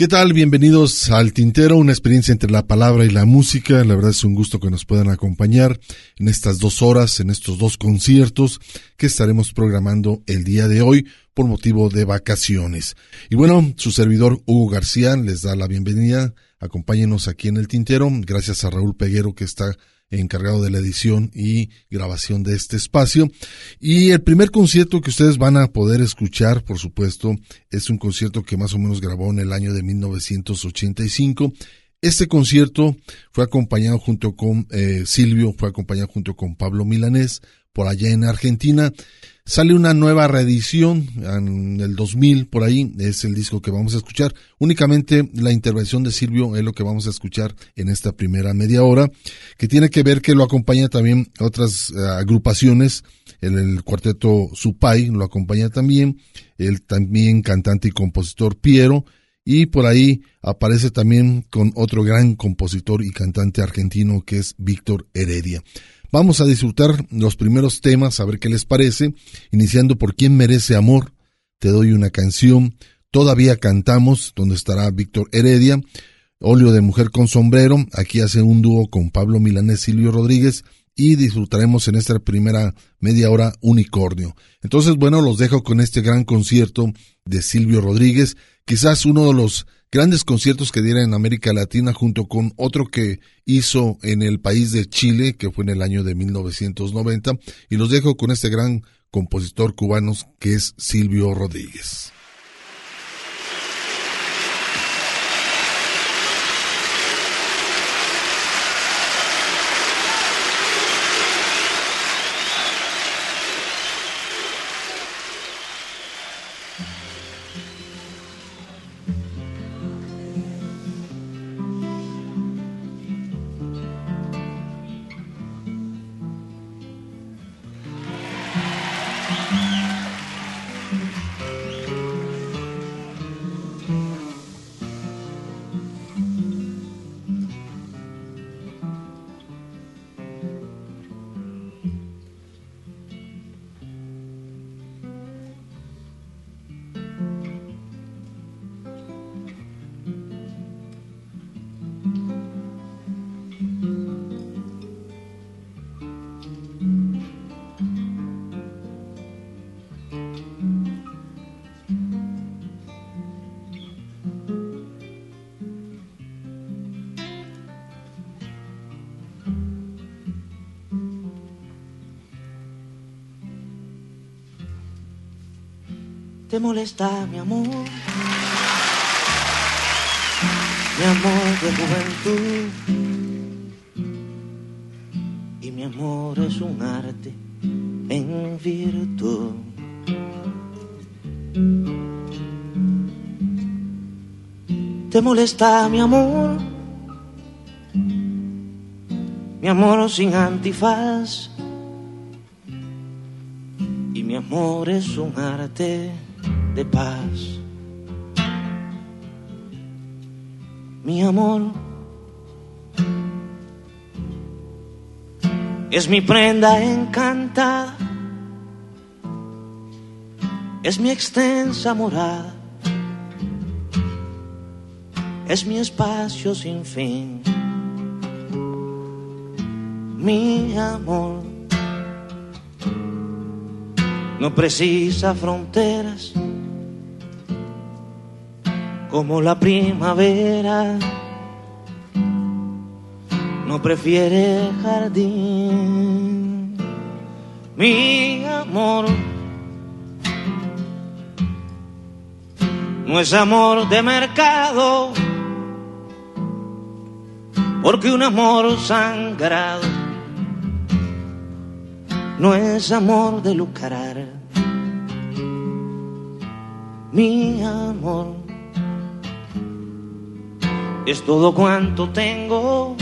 ¿Qué tal? Bienvenidos al Tintero, una experiencia entre la palabra y la música. La verdad es un gusto que nos puedan acompañar en estas dos horas, en estos dos conciertos que estaremos programando el día de hoy por motivo de vacaciones. Y bueno, su servidor Hugo García les da la bienvenida. Acompáñenos aquí en el Tintero. Gracias a Raúl Peguero que está encargado de la edición y grabación de este espacio. Y el primer concierto que ustedes van a poder escuchar, por supuesto, es un concierto que más o menos grabó en el año de 1985. Este concierto fue acompañado junto con eh, Silvio, fue acompañado junto con Pablo Milanés, por allá en Argentina. Sale una nueva reedición en el 2000, por ahí, es el disco que vamos a escuchar. Únicamente la intervención de Silvio es lo que vamos a escuchar en esta primera media hora, que tiene que ver que lo acompaña también otras uh, agrupaciones, el, el, cuarteto Supay lo acompaña también, el también cantante y compositor Piero, y por ahí aparece también con otro gran compositor y cantante argentino que es Víctor Heredia. Vamos a disfrutar los primeros temas, a ver qué les parece, iniciando por quién merece amor, te doy una canción, todavía cantamos, donde estará Víctor Heredia, óleo de mujer con sombrero, aquí hace un dúo con Pablo Milanés, Silvio Rodríguez, y disfrutaremos en esta primera media hora Unicornio. Entonces, bueno, los dejo con este gran concierto de Silvio Rodríguez, quizás uno de los grandes conciertos que diera en América Latina junto con otro que hizo en el país de Chile, que fue en el año de 1990, y los dejo con este gran compositor cubano que es Silvio Rodríguez. Te molesta mi amor, mi amor de juventud. Y mi amor es un arte en virtud. Te molesta mi amor, mi amor sin antifaz. Y mi amor es un arte de paz. Mi amor es mi prenda encantada, es mi extensa morada, es mi espacio sin fin. Mi amor no precisa fronteras como la primavera. No prefiere jardín, mi amor. No es amor de mercado, porque un amor sangrado no es amor de lucrar. Mi amor es todo cuanto tengo.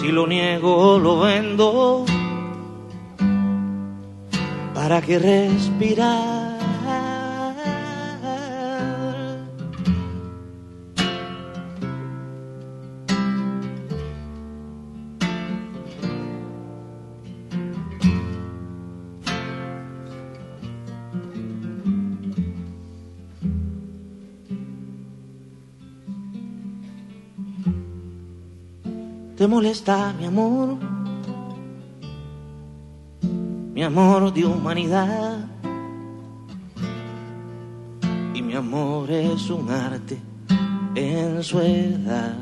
Si lo niego, lo vendo. ¿Para que respirar? Molesta mi amor? Mi amor de humanidad. Y mi amor es un arte en su edad.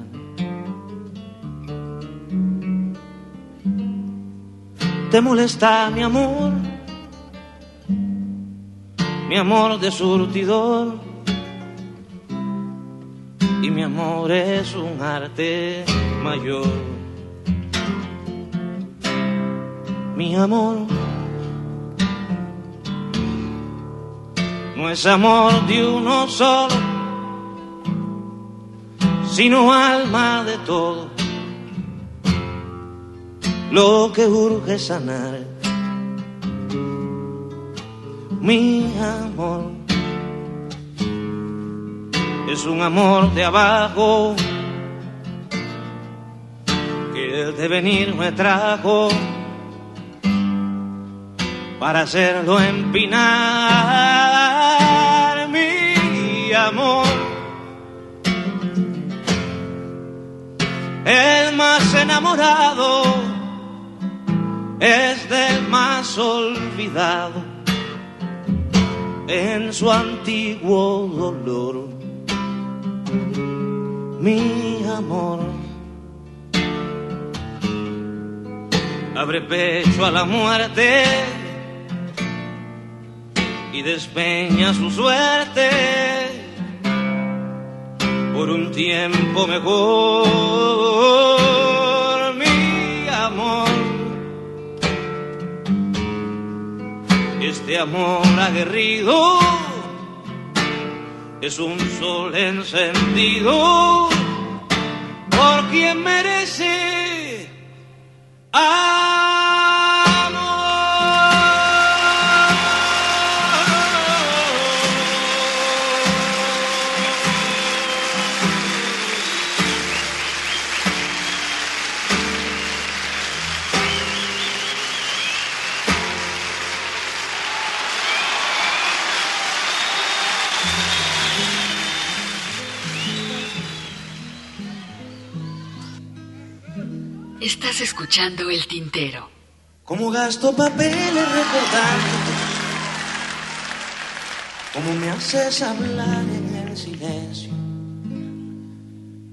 ¿Te molesta mi amor? Mi amor de surtidor. Y mi amor es un arte mayor. Mi amor. No es amor de uno solo, sino alma de todo. Lo que urge sanar, mi amor, es un amor de abajo que el devenir me trajo para hacerlo empinar mi amor. El más enamorado es del más olvidado en su antiguo dolor. Mi amor. Abre pecho a la muerte y despeña su suerte por un tiempo mejor, mi amor. Este amor aguerrido es un sol encendido por quien merece. Estás escuchando el tintero. Como gasto papeles recordando, como me haces hablar en el silencio,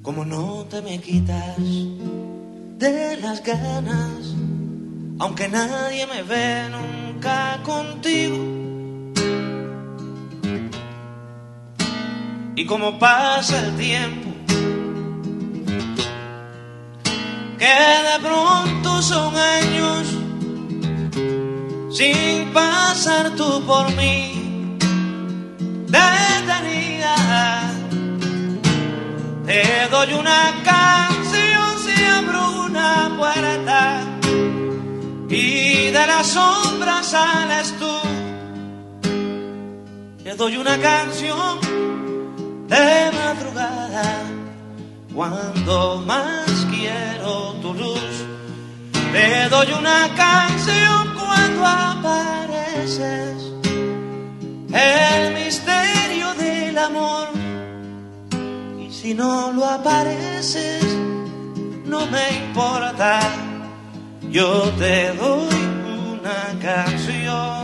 como no te me quitas de las ganas, aunque nadie me ve nunca contigo. Y como pasa el tiempo, que de pronto son años sin pasar tú por mí detenida. Te doy una canción si abro una puerta y de la sombra sales tú. Te doy una canción de madrugada cuando más quiero tu luz. Te doy una canción cuando apareces, el misterio del amor. Y si no lo apareces, no me importa, yo te doy una canción.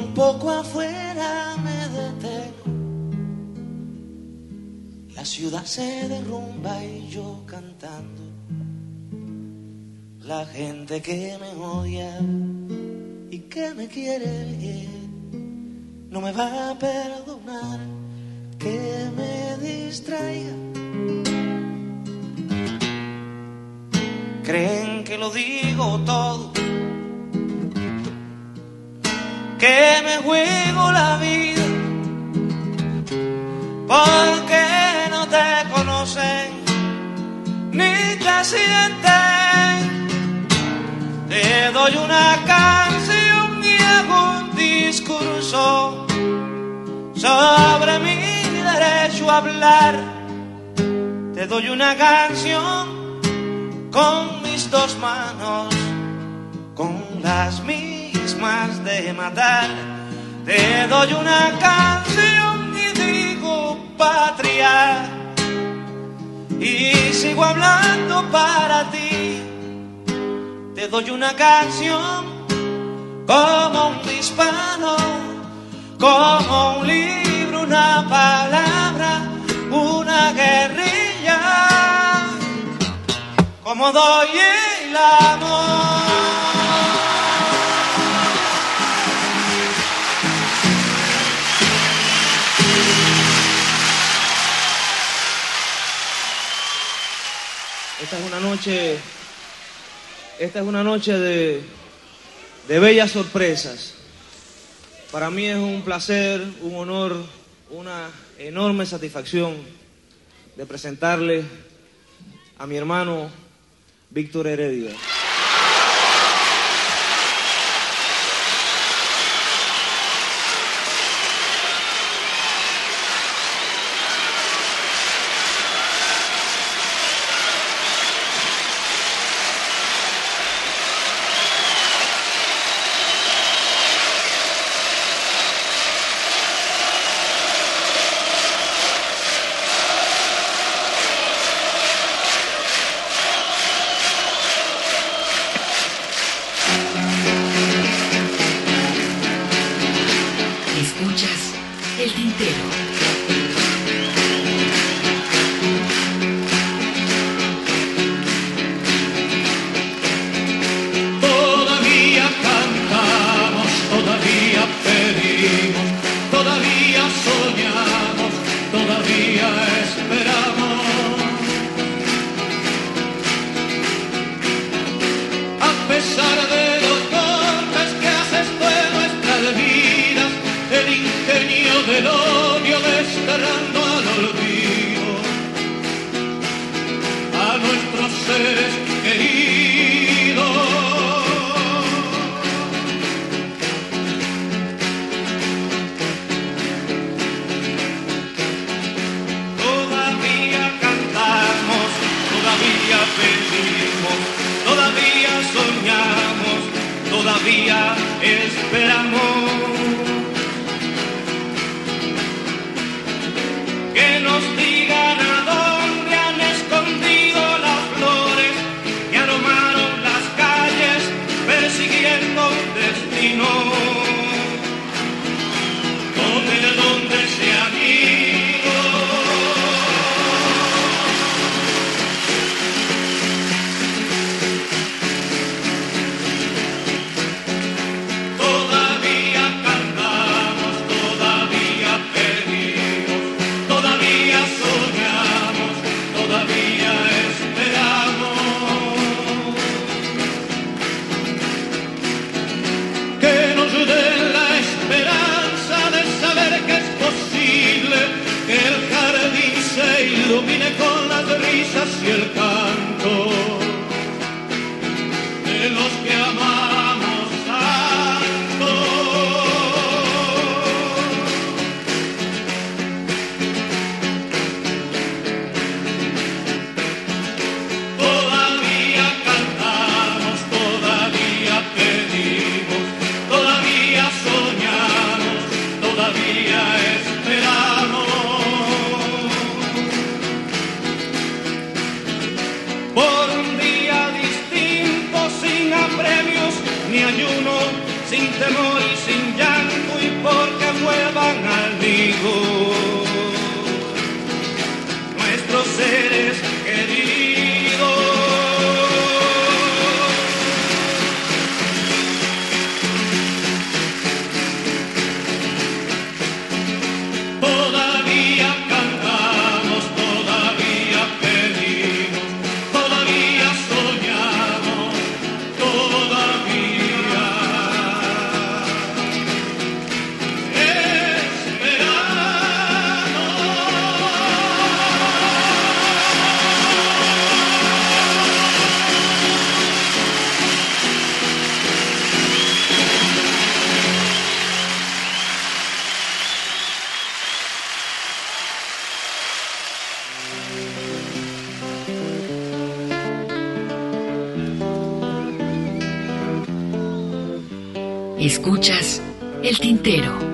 Un poco afuera me detengo La ciudad se derrumba y yo cantando. La gente que me odia y que me quiere bien no me va a perdonar que me distraiga. Creen que lo digo todo, que me juego la vida, porque no te conocen ni te sienten. Te doy una canción y hago un discurso sobre mi derecho a hablar. Te doy una canción con mis dos manos, con las mismas de matar. Te doy una canción y digo patria. Y sigo hablando para ti. Te doy una canción como un disparo, como un libro, una palabra, una guerrilla, como doy el amor. Esta es una noche, esta es una noche de, de bellas sorpresas. Para mí es un placer, un honor, una enorme satisfacción de presentarle a mi hermano Víctor Heredia. El el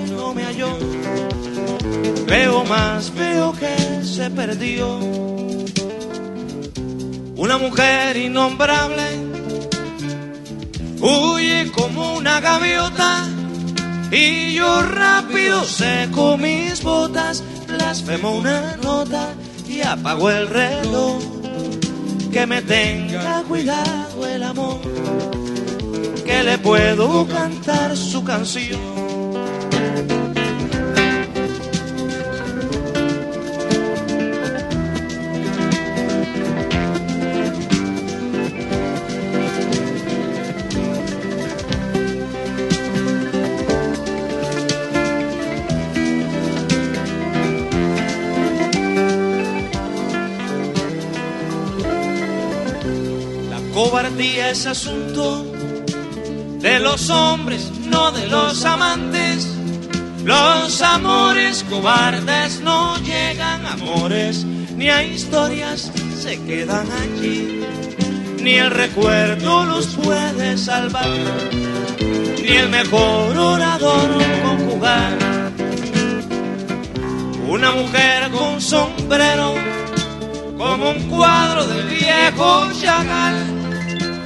Veo más, veo que se perdió. Una mujer innombrable huye como una gaviota y yo rápido seco mis botas, blasfemo una nota y apagó el reloj. Que me tenga cuidado el amor, que le puedo cantar su canción. Es asunto de los hombres, no de los amantes. Los amores cobardes no llegan a amores, ni a historias se quedan allí. Ni el recuerdo los puede salvar, ni el mejor orador conjugar. Una mujer con sombrero, como un cuadro del viejo Chagall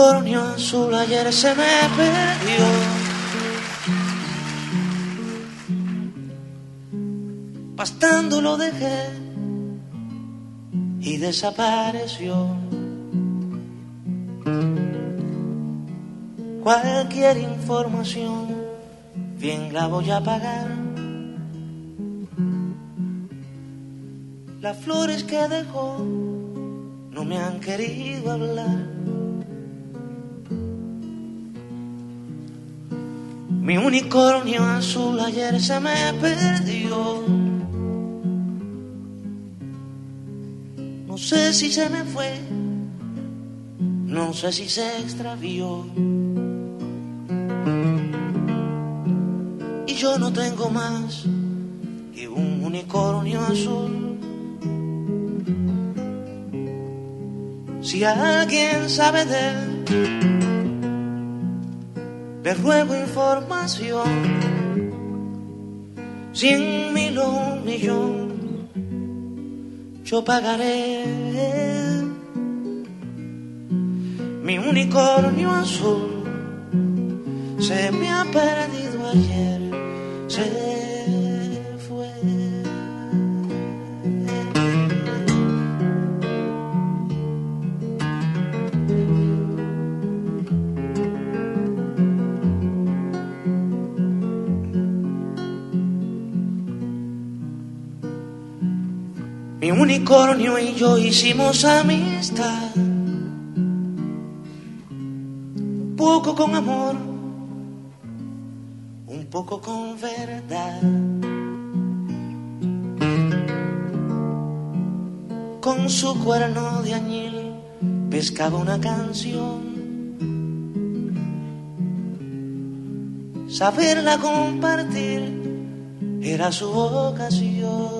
Unicornio azul ayer se me perdió. Pastando lo dejé y desapareció. Cualquier información, bien la voy a pagar. Las flores que dejó no me han querido hablar Mi unicornio azul ayer se me perdió. No sé si se me fue, no sé si se extravió. Y yo no tengo más que un unicornio azul. Si alguien sabe de él, le ruego información. Cien mil o un millón, yo pagaré. Mi unicornio azul se me ha perdido ayer, unicornio y yo hicimos amistad. Un poco con amor, un poco con verdad. Con su cuerno de añil pescaba una canción. Saberla compartir era su vocación.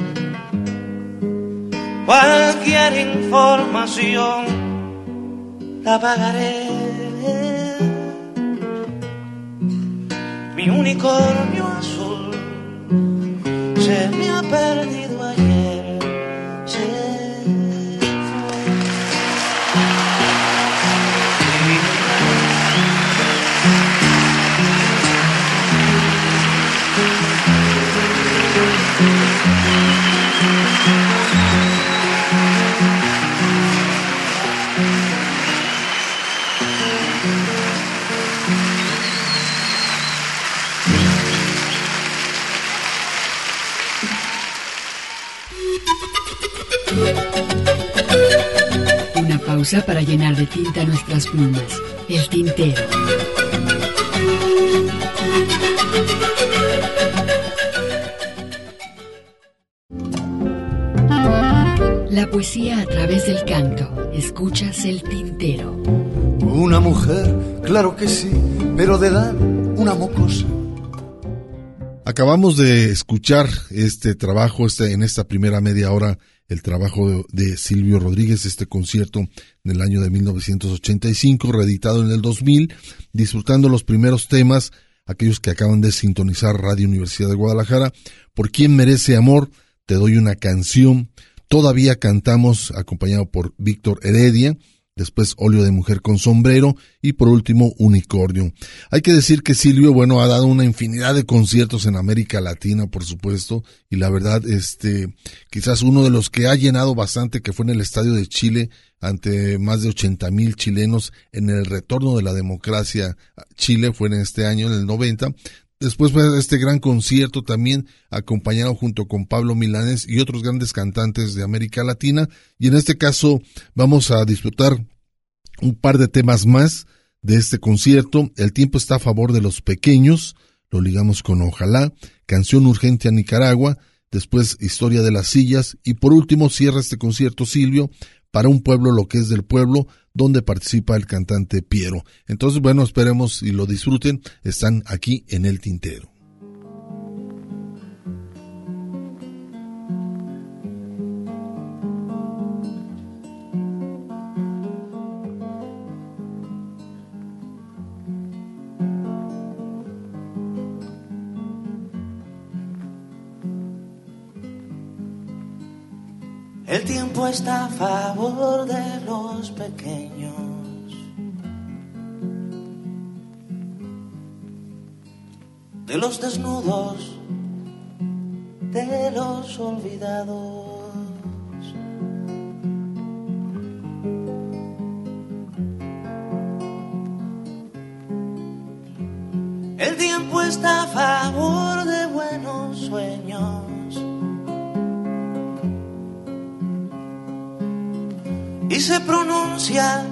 Cualquier información la pagaré. Mi unicornio azul se me ha perdido Una pausa para llenar de tinta nuestras plumas. El tintero. La poesía a través del canto. Escuchas el tintero. Una mujer, claro que sí, pero de edad una mocosa. Acabamos de escuchar este trabajo, este, en esta primera media hora, el trabajo de, Silvio Rodríguez, este concierto en el año de 1985, reeditado en el 2000, disfrutando los primeros temas, aquellos que acaban de sintonizar Radio Universidad de Guadalajara, por quien merece amor, te doy una canción, todavía cantamos acompañado por Víctor Heredia, después Óleo de Mujer con Sombrero y por último Unicornio. Hay que decir que Silvio, bueno, ha dado una infinidad de conciertos en América Latina, por supuesto, y la verdad, este, quizás uno de los que ha llenado bastante, que fue en el Estadio de Chile, ante más de 80 mil chilenos en el retorno de la democracia a Chile, fue en este año, en el 90, Después fue este gran concierto también acompañado junto con Pablo Milanes y otros grandes cantantes de América Latina. Y en este caso vamos a disfrutar un par de temas más de este concierto. El tiempo está a favor de los pequeños, lo ligamos con Ojalá, Canción Urgente a Nicaragua, después Historia de las Sillas y por último cierra este concierto Silvio para un pueblo lo que es del pueblo, donde participa el cantante Piero. Entonces, bueno, esperemos y lo disfruten. Están aquí en el tintero. Está a favor de los pequeños. De los desnudos, de los olvidados. El tiempo está a favor de Se pronuncia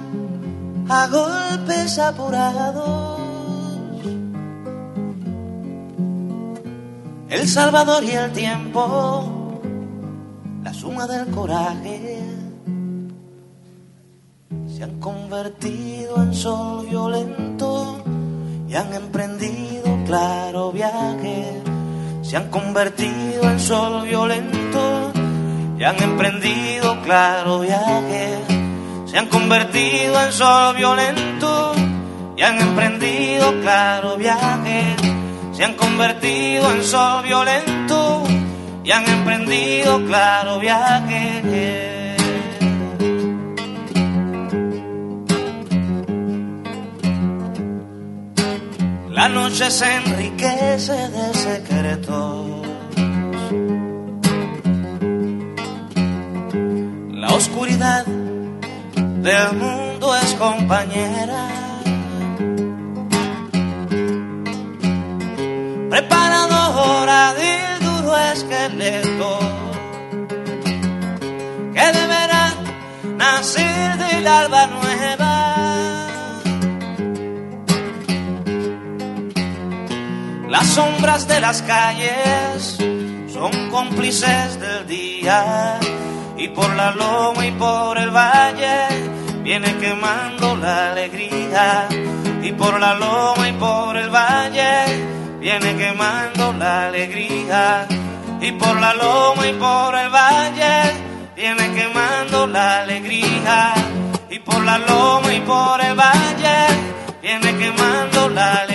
a golpes apurados. El Salvador y el tiempo, la suma del coraje, se han convertido en sol violento y han emprendido claro viaje. Se han convertido en sol violento y han emprendido claro viaje. Se han convertido en sol violento y han emprendido claro viaje. Se han convertido en sol violento y han emprendido claro viaje. La noche se enriquece de secretos. La oscuridad del mundo es compañera. Preparadora del duro esqueleto que deberá nacer del alba nueva. Las sombras de las calles son cómplices del día y por la loma y por el valle viene quemando la alegría y por la loma y por el valle viene quemando la alegría y por la loma y por el valle viene quemando la alegría y por la loma y por el valle viene quemando la alegría.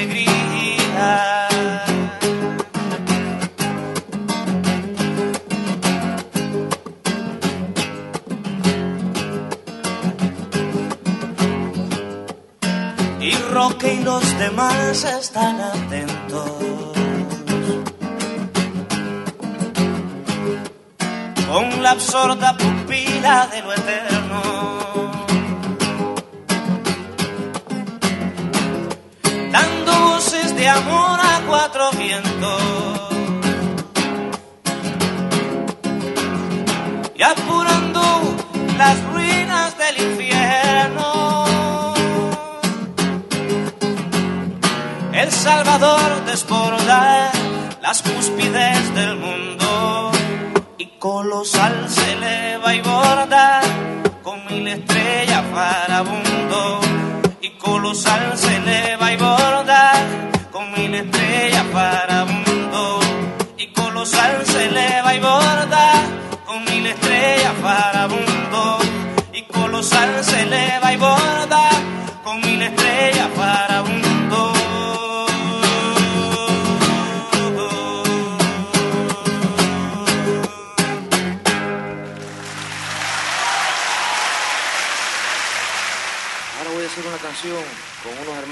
Roque y los demás están atentos. Con la absorta pupila de lo eterno. Dando voces de amor a cuatro vientos. Y apurando las ruinas del infierno. Salvador desborda las cúspides del mundo. Y colosal se eleva y borda con mil estrellas vagabundo. Y colosal se eleva y borda con mil estrellas vagabundo. Y colosal se eleva y borda con mil estrellas vagabundo. Y colosal se eleva y borda con mil estrellas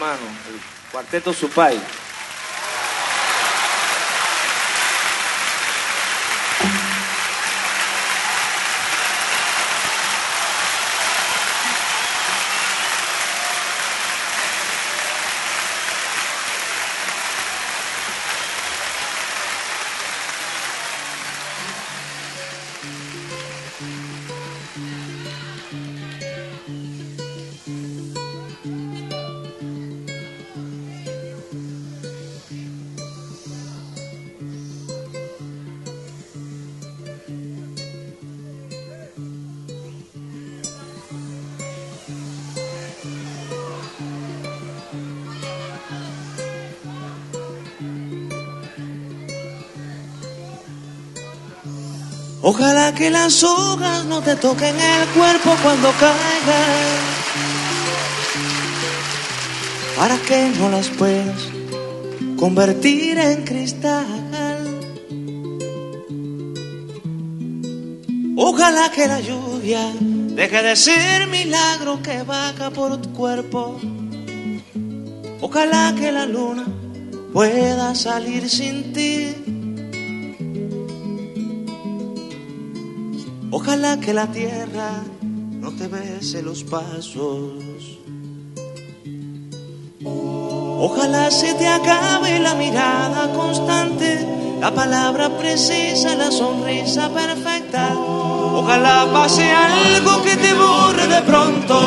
hermanos, el Cuarteto Supay. Ojalá que las hojas no te toquen el cuerpo cuando caigan, para que no las puedas convertir en cristal. Ojalá que la lluvia deje de ser milagro que vaga por tu cuerpo. Ojalá que la luna pueda salir sin ti. Ojalá que la tierra no te bese los pasos. Ojalá se te acabe la mirada constante, la palabra precisa, la sonrisa perfecta. Ojalá pase algo que te borre de pronto,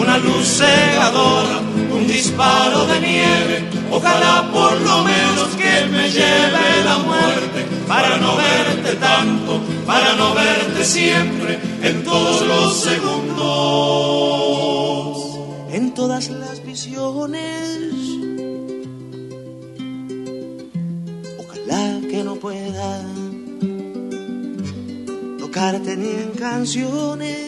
una luz cegadora, un disparo de nieve. Ojalá por lo menos que me lleve la muerte para no verte tanto, para no verte siempre en todos los segundos, en todas las visiones. Ojalá que no pueda tocarte ni en canciones.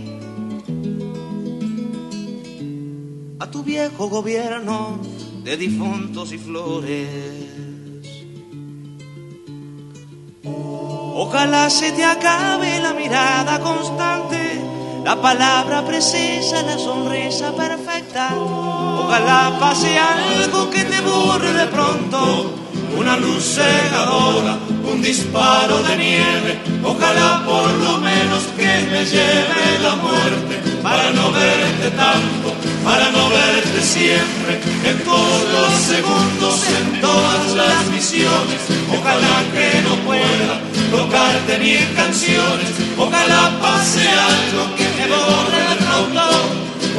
A tu viejo gobierno de difuntos y flores. Ojalá se te acabe la mirada constante, la palabra precisa, la sonrisa perfecta. Ojalá pase algo que te borre de pronto, una luz cegadora, un disparo de nieve. Ojalá por lo menos que me lleve la muerte. Para no verte tanto, para no verte siempre, en todos los segundos, en todas las misiones. Ojalá que no pueda tocarte ni canciones, ojalá pase algo que me borre de pronto,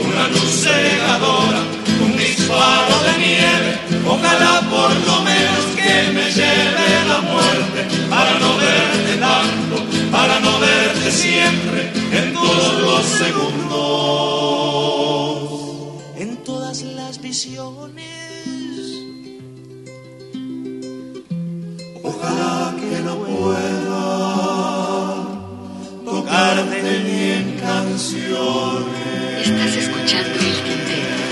una luz cegadora, un disparo de nieve, ojalá por lo menos que me lleve la muerte, para no verte tanto, para no verte siempre, en todos los segundos, en todas las visiones. Ojalá que no pueda tocarte ni en canciones. Estás escuchando el tintero.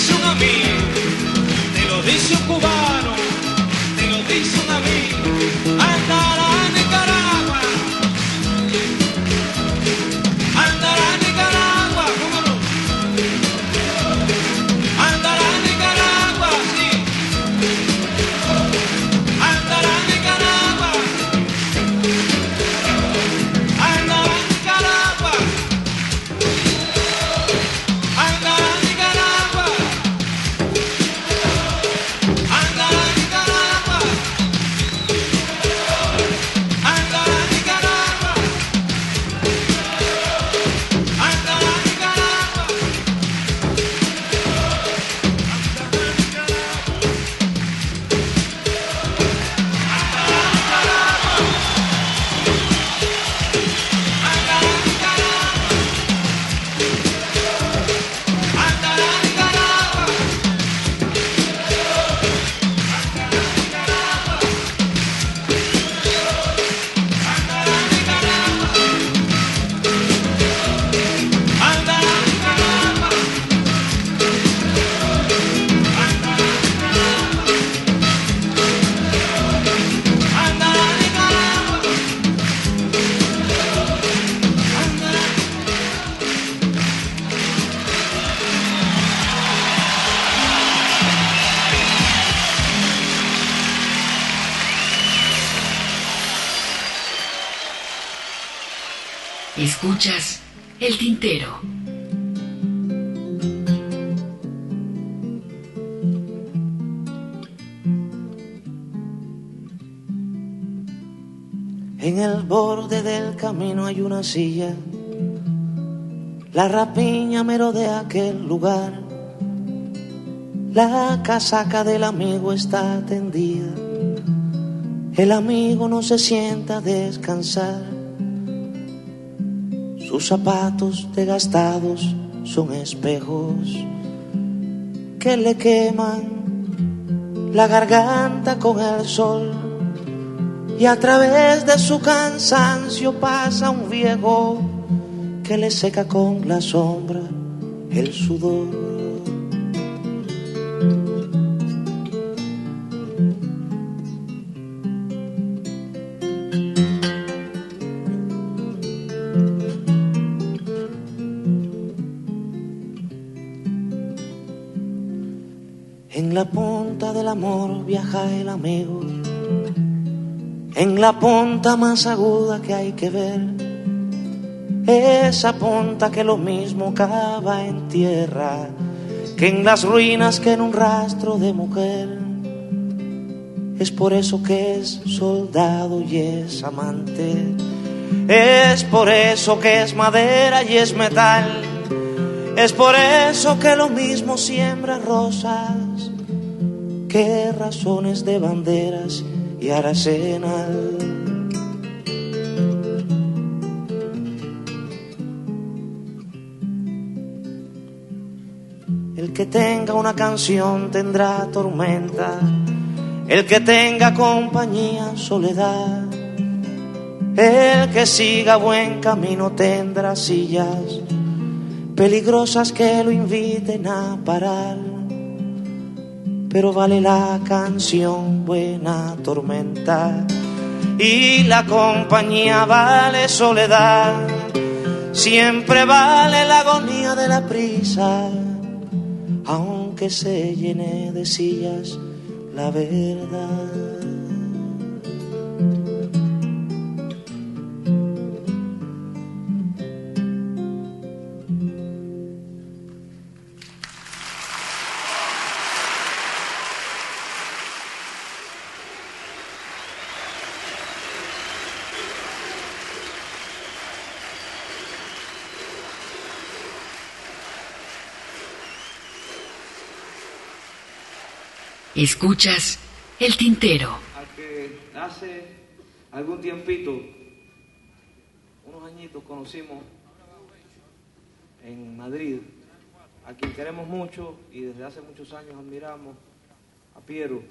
Dice un amigo, te lo un cubano, silla. La rapiña merodea aquel lugar. La casaca del amigo está tendida. El amigo no se sienta a descansar. Sus zapatos desgastados son espejos que le queman la garganta con el sol y a través de su cansancio pasa un viejo que le seca con la sombra el sudor. En la punta del amor viaja el amigo en la punta más aguda que hay que ver, esa punta que lo mismo cava en tierra, que en las ruinas que en un rastro de mujer. Es por eso que es soldado y es amante, es por eso que es madera y es metal, es por eso que lo mismo siembra rosas, que razones de banderas y Arsenal. El que tenga una canción tendrá tormenta, el que tenga compañía soledad, el que siga buen camino tendrá sillas peligrosas que lo inviten a parar pero vale la canción buena tormenta. Y la compañía vale soledad, siempre vale la agonía de la prisa, aunque se llene de sillas la verdad. Escuchas el tintero. al que hace algún tiempito, unos añitos conocimos en Madrid, a quien queremos mucho y desde hace muchos años admiramos, a Piero.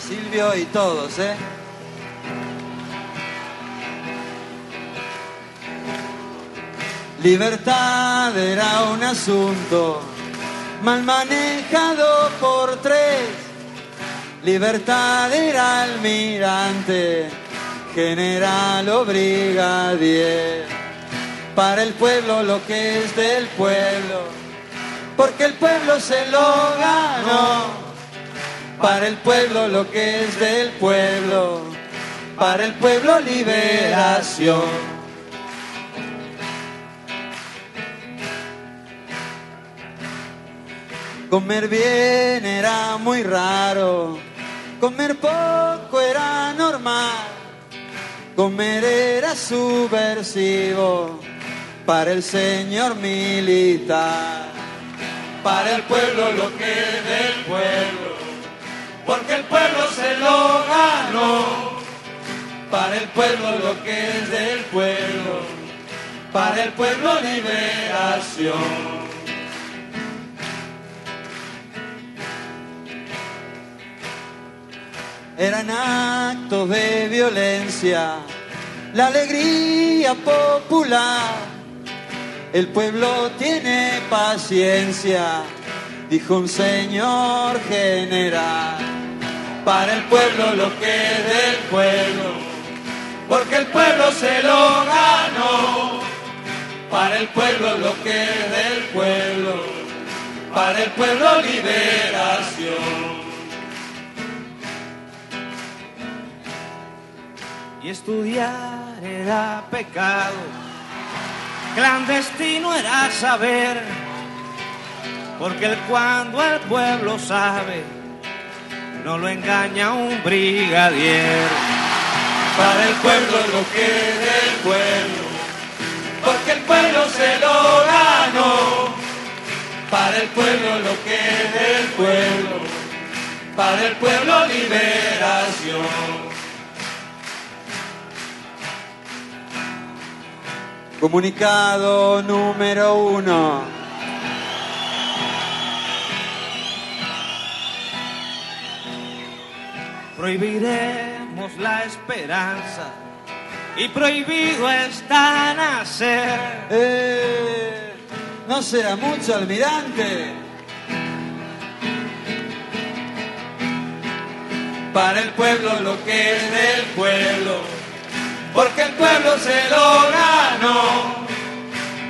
Silvio y todos, ¿eh? Libertad era un asunto mal manejado por tres. Libertad era almirante, general o brigadier. Para el pueblo lo que es del pueblo, porque el pueblo se lo ganó para el pueblo lo que es del pueblo, para el pueblo liberación. Comer bien era muy raro, comer poco era normal, comer era subversivo para el señor militar, para el pueblo lo que es del pueblo porque el pueblo se lo ganó. Para el pueblo lo que es del pueblo, para el pueblo liberación. Eran actos de violencia, la alegría popular. El pueblo tiene paciencia, dijo un señor general. Para el pueblo lo que es del pueblo, porque el pueblo se lo ganó. Para el pueblo lo que es del pueblo, para el pueblo liberación. Y estudiar era pecado, clandestino era saber, porque el cuando el pueblo sabe, no lo engaña un brigadier. Para el pueblo lo que del pueblo, porque el pueblo se lo ganó. Para el pueblo lo que del pueblo, para el pueblo liberación. Comunicado número uno. Prohibiremos la esperanza y prohibido está nacer. Eh, no será mucho, almirante. Para el pueblo lo que es del pueblo, porque el pueblo se lo ganó.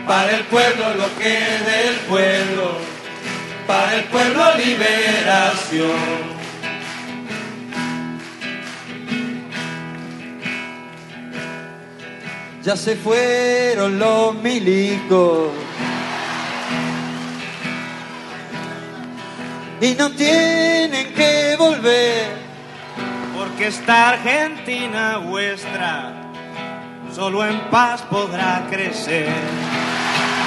Para el pueblo lo que es del pueblo, para el pueblo liberación. Ya se fueron los milicos. Y no tienen que volver. Porque esta Argentina vuestra solo en paz podrá crecer.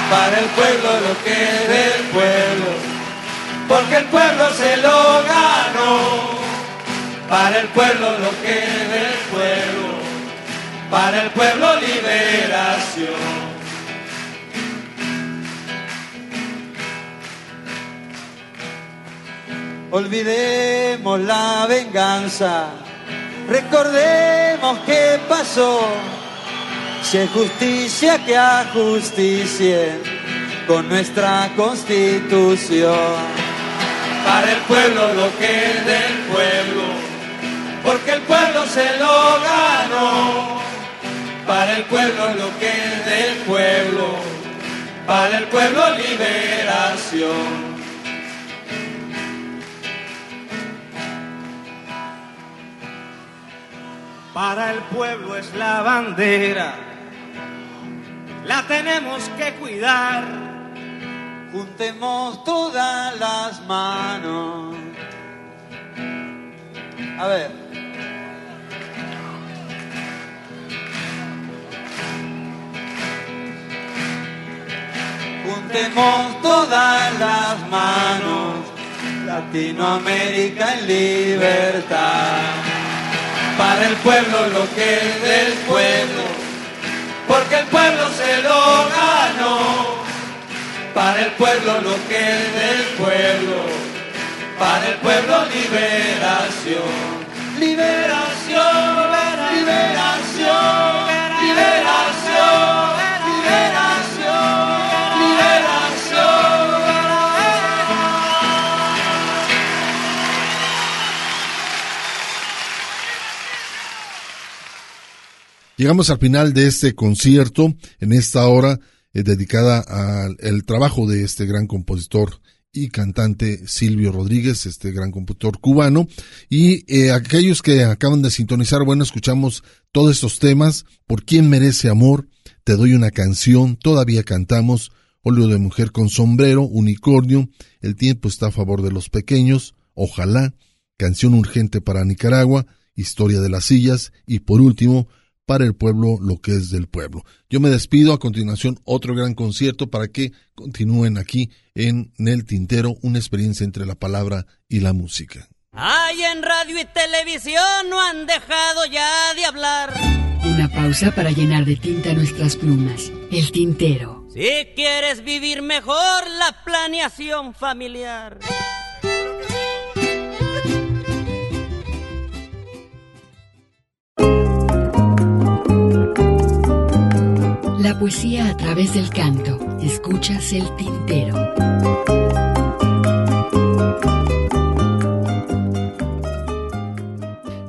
Para el pueblo lo que es del pueblo. Porque el pueblo se lo ganó. Para el pueblo lo que es del pueblo. Para el pueblo liberación. Olvidemos la venganza, recordemos qué pasó. Hay justicia que ajusticie con nuestra constitución. Para el pueblo lo que es del pueblo, porque el pueblo se lo ganó. Para el pueblo lo que es del pueblo, para el pueblo liberación. Para el pueblo es la bandera, la tenemos que cuidar. Juntemos todas las manos. A ver. levantemos todas las manos, Latinoamérica en libertad. Para el pueblo lo que es del pueblo, porque el pueblo se lo ganó. Para el pueblo lo que es del pueblo, para el pueblo liberación. Liberación, liberación, Llegamos al final de este concierto, en esta hora eh, dedicada al trabajo de este gran compositor y cantante Silvio Rodríguez, este gran compositor cubano. Y eh, aquellos que acaban de sintonizar, bueno, escuchamos todos estos temas, Por quién merece amor, Te doy una canción, Todavía cantamos, Óleo de mujer con sombrero, Unicornio, El tiempo está a favor de los pequeños, Ojalá, Canción urgente para Nicaragua, Historia de las sillas y por último, para el pueblo lo que es del pueblo. Yo me despido a continuación otro gran concierto para que continúen aquí en El Tintero una experiencia entre la palabra y la música. Ay, en radio y televisión no han dejado ya de hablar. Una pausa para llenar de tinta nuestras plumas. El Tintero. Si quieres vivir mejor la planeación familiar. Poesía a través del canto. Escuchas el tintero.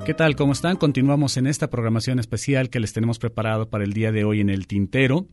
¿Qué tal? ¿Cómo están? Continuamos en esta programación especial que les tenemos preparado para el día de hoy en el Tintero.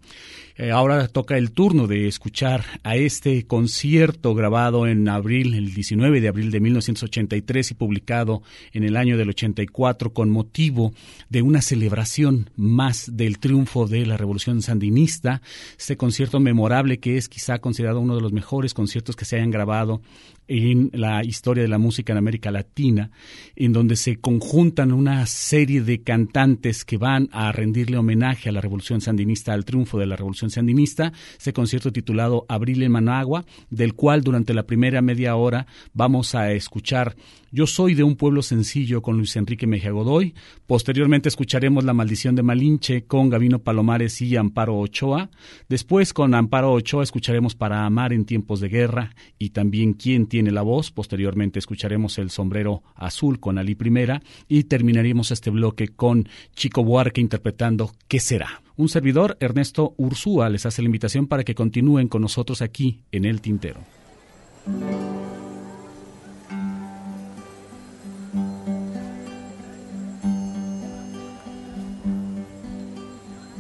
Eh, ahora toca el turno de escuchar a este concierto grabado en abril, el 19 de abril de 1983 y publicado en el año del 84 con motivo de una celebración más del triunfo de la revolución sandinista. Este concierto memorable que es quizá considerado uno de los mejores conciertos que se hayan grabado en la historia de la música en América Latina, en donde se conjuntan una serie de cantantes que van a rendirle homenaje a la revolución sandinista, al triunfo de la revolución sandinista, ese concierto titulado Abril en Managua, del cual durante la primera media hora vamos a escuchar yo soy de un pueblo sencillo con Luis Enrique Mejía Godoy. Posteriormente escucharemos La maldición de Malinche con Gavino Palomares y Amparo Ochoa. Después con Amparo Ochoa escucharemos Para amar en tiempos de guerra y también Quién tiene la voz. Posteriormente escucharemos El sombrero azul con Ali Primera y terminaremos este bloque con Chico Buarque interpretando ¿Qué será? Un servidor, Ernesto Ursúa, les hace la invitación para que continúen con nosotros aquí en El Tintero.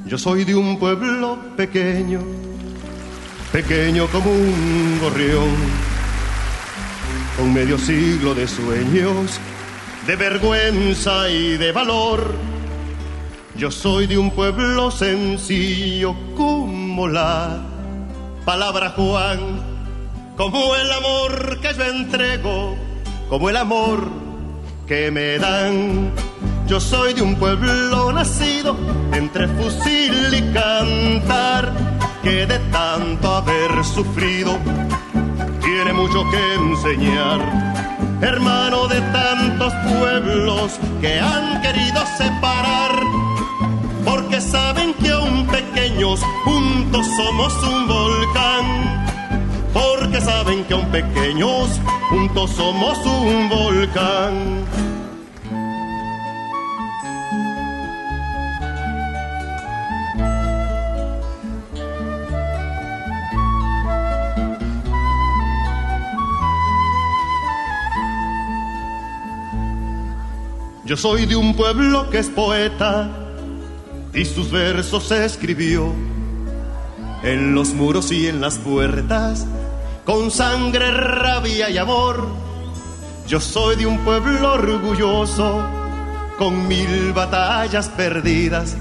Yo soy de un pueblo pequeño, pequeño como un gorrión, con medio siglo de sueños, de vergüenza y de valor. Yo soy de un pueblo sencillo como la palabra Juan, como el amor que yo entrego, como el amor que me dan yo soy de un pueblo nacido entre fusil y cantar, que de tanto haber sufrido tiene mucho que enseñar. Hermano de tantos pueblos que han querido separar, porque saben que aún pequeños juntos somos un volcán. Porque saben que aún pequeños juntos somos un volcán. Yo soy de un pueblo que es poeta y sus versos escribió en los muros y en las puertas con sangre, rabia y amor. Yo soy de un pueblo orgulloso con mil batallas perdidas.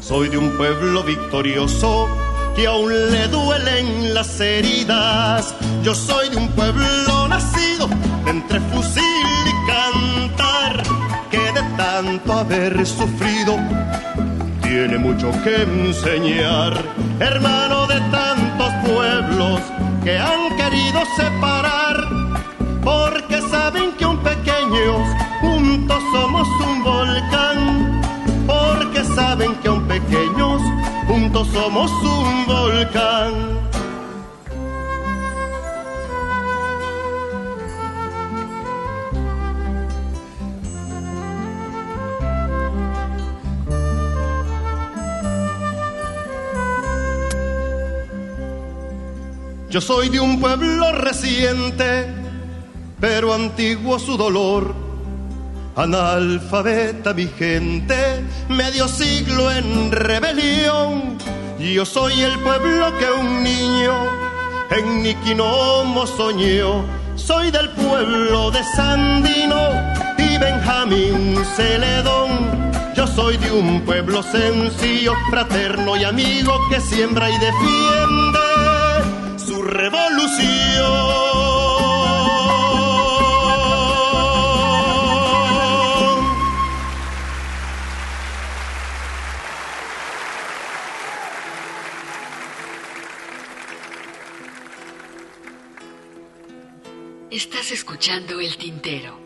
Soy de un pueblo victorioso que aún le duelen las heridas. Yo soy de un pueblo nacido entre fusil y cantar tanto haber sufrido, tiene mucho que enseñar, hermano de tanto los pueblos que han querido separar, porque saben que un pequeños juntos somos un volcán, porque saben que un pequeños juntos somos un volcán. Yo soy de un pueblo reciente, pero antiguo su dolor. Analfabeta mi gente, medio siglo en rebelión. Yo soy el pueblo que un niño en Niquinomo soñó. Soy del pueblo de Sandino y Benjamín Celedón. Yo soy de un pueblo sencillo, fraterno y amigo que siembra y defiende revolución. Estás escuchando el tintero.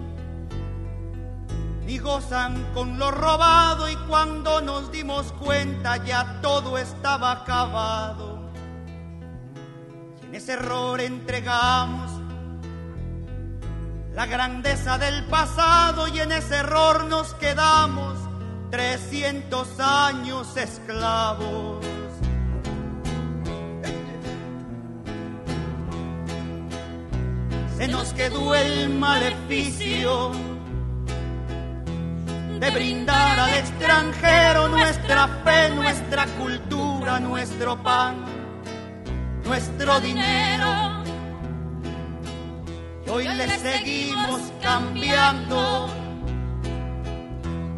ni gozan con lo robado y cuando nos dimos cuenta ya todo estaba acabado. Y en ese error entregamos la grandeza del pasado y en ese error nos quedamos 300 años esclavos. Se nos quedó el maleficio de brindar al extranjero nuestra fe, nuestra cultura, nuestro pan, nuestro dinero. Y hoy le seguimos cambiando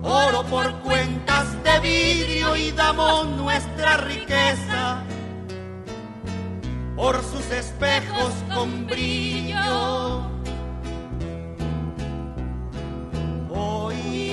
oro por cuentas de vidrio y damos nuestra riqueza por sus espejos con brillo. en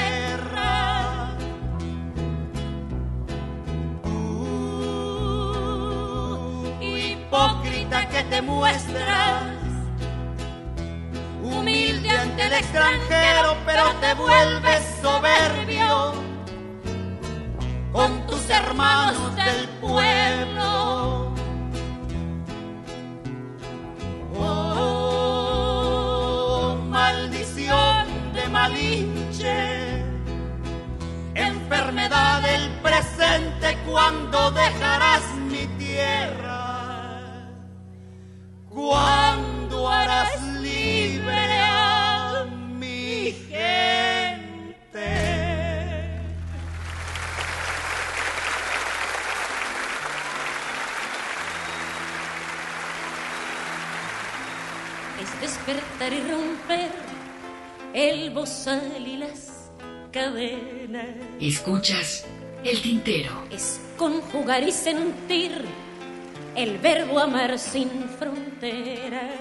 Te muestras, humilde ante el extranjero, pero te vuelves soberbio. Con tus hermanos del pueblo. Oh, maldición de Malinche, enfermedad del presente cuando dejarás cuando harás libre a mi gente. es despertar y romper el bozal y las cadenas. Escuchas el tintero. Es conjugar y sentir el verbo amar sin fronteras.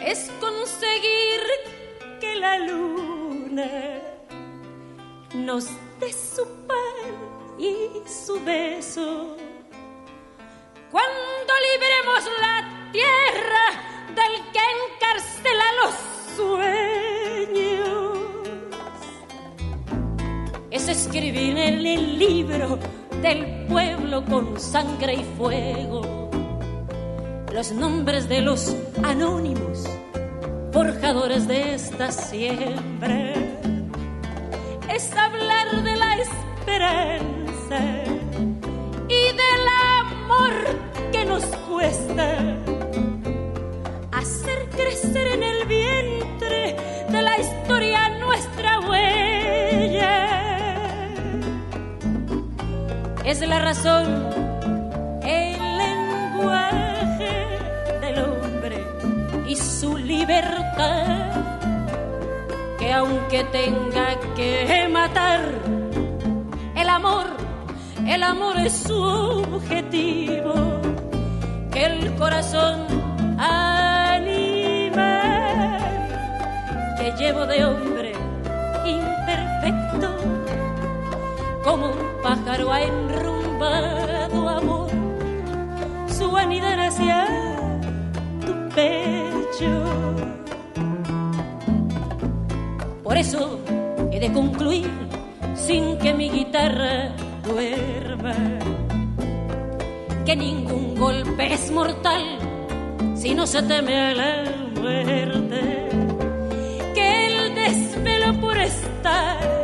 Es conseguir que la luna nos dé su pan y su beso. Cuando libremos la tierra del que encarcela los sueños. Es escribir el libro del pueblo con sangre y fuego los nombres de los anónimos forjadores de esta siembra. Es hablar de la esperanza y del amor que nos cuesta hacer crecer en el vientre de la historia nuestra huella. Es la razón, el lenguaje del hombre y su libertad, que aunque tenga que matar, el amor, el amor es su objetivo, que el corazón animal que llevo de hombre imperfecto, como un pájaro ha enrumbado amor, su anidar hacia tu pecho. Por eso he de concluir sin que mi guitarra duerma, que ningún golpe es mortal si no se teme a la muerte, que el desvelo por estar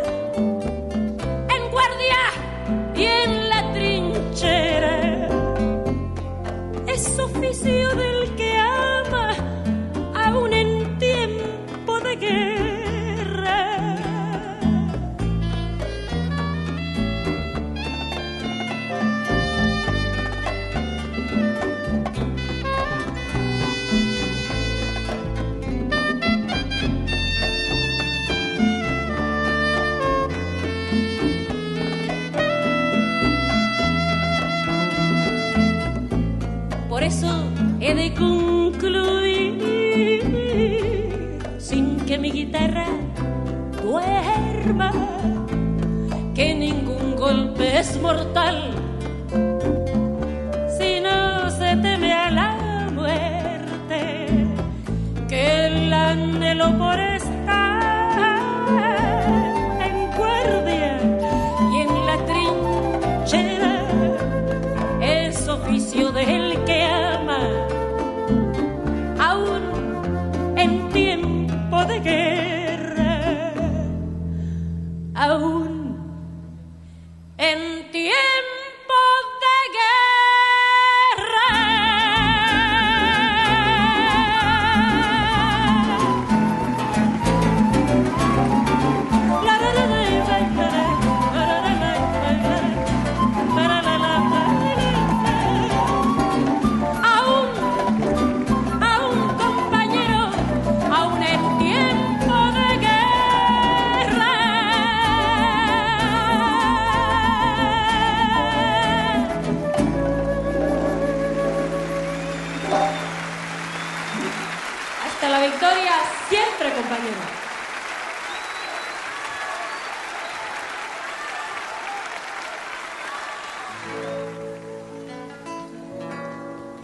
y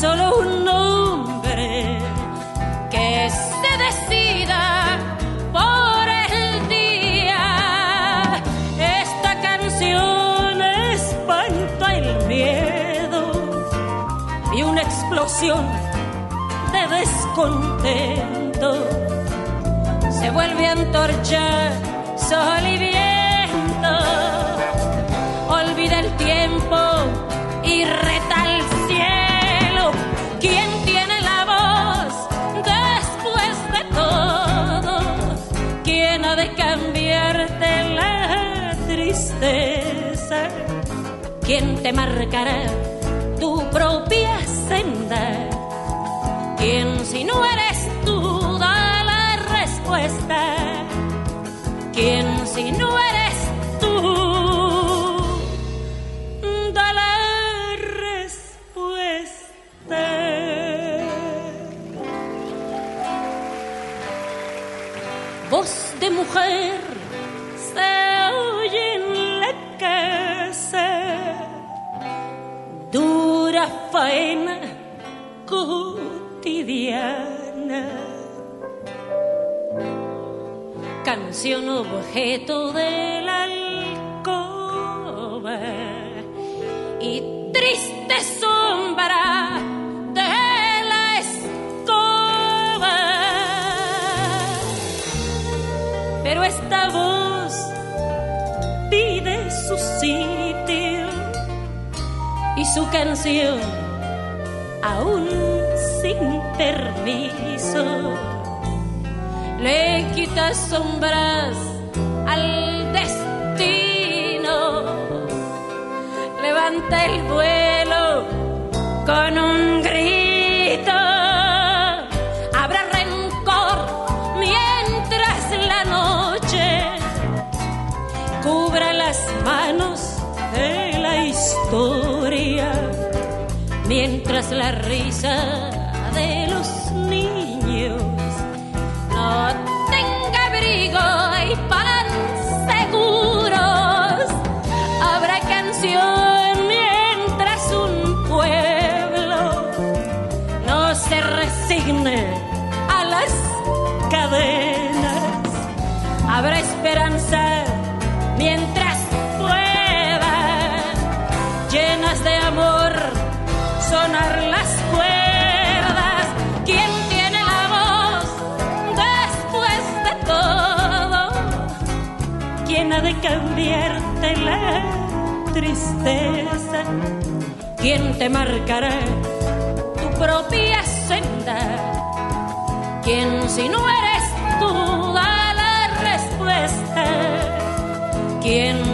Solo un hombre que se decida por el día. Esta canción espanta el miedo y una explosión de descontento. Se vuelve antorcha sol y viento. Olvida el tiempo y quién te marcará tu propia senda. Quién si no eres tú da la respuesta. Quién si no eres Canción objeto de la alcoba y triste sombra de la escoba. Pero esta voz pide su sitio y su canción aún sin permiso le quita sombras al destino. Levanta el vuelo con un grito. Habrá rencor mientras la noche cubra las manos de la historia, mientras la risa pan seguros. Habrá canción mientras un pueblo no se resigne a las cadenas. Habrá esperanza mientras pueda, llenas de amor, de cambiarte la tristeza? ¿Quién te marcará tu propia senda? ¿Quién si no eres tú da la respuesta? ¿Quién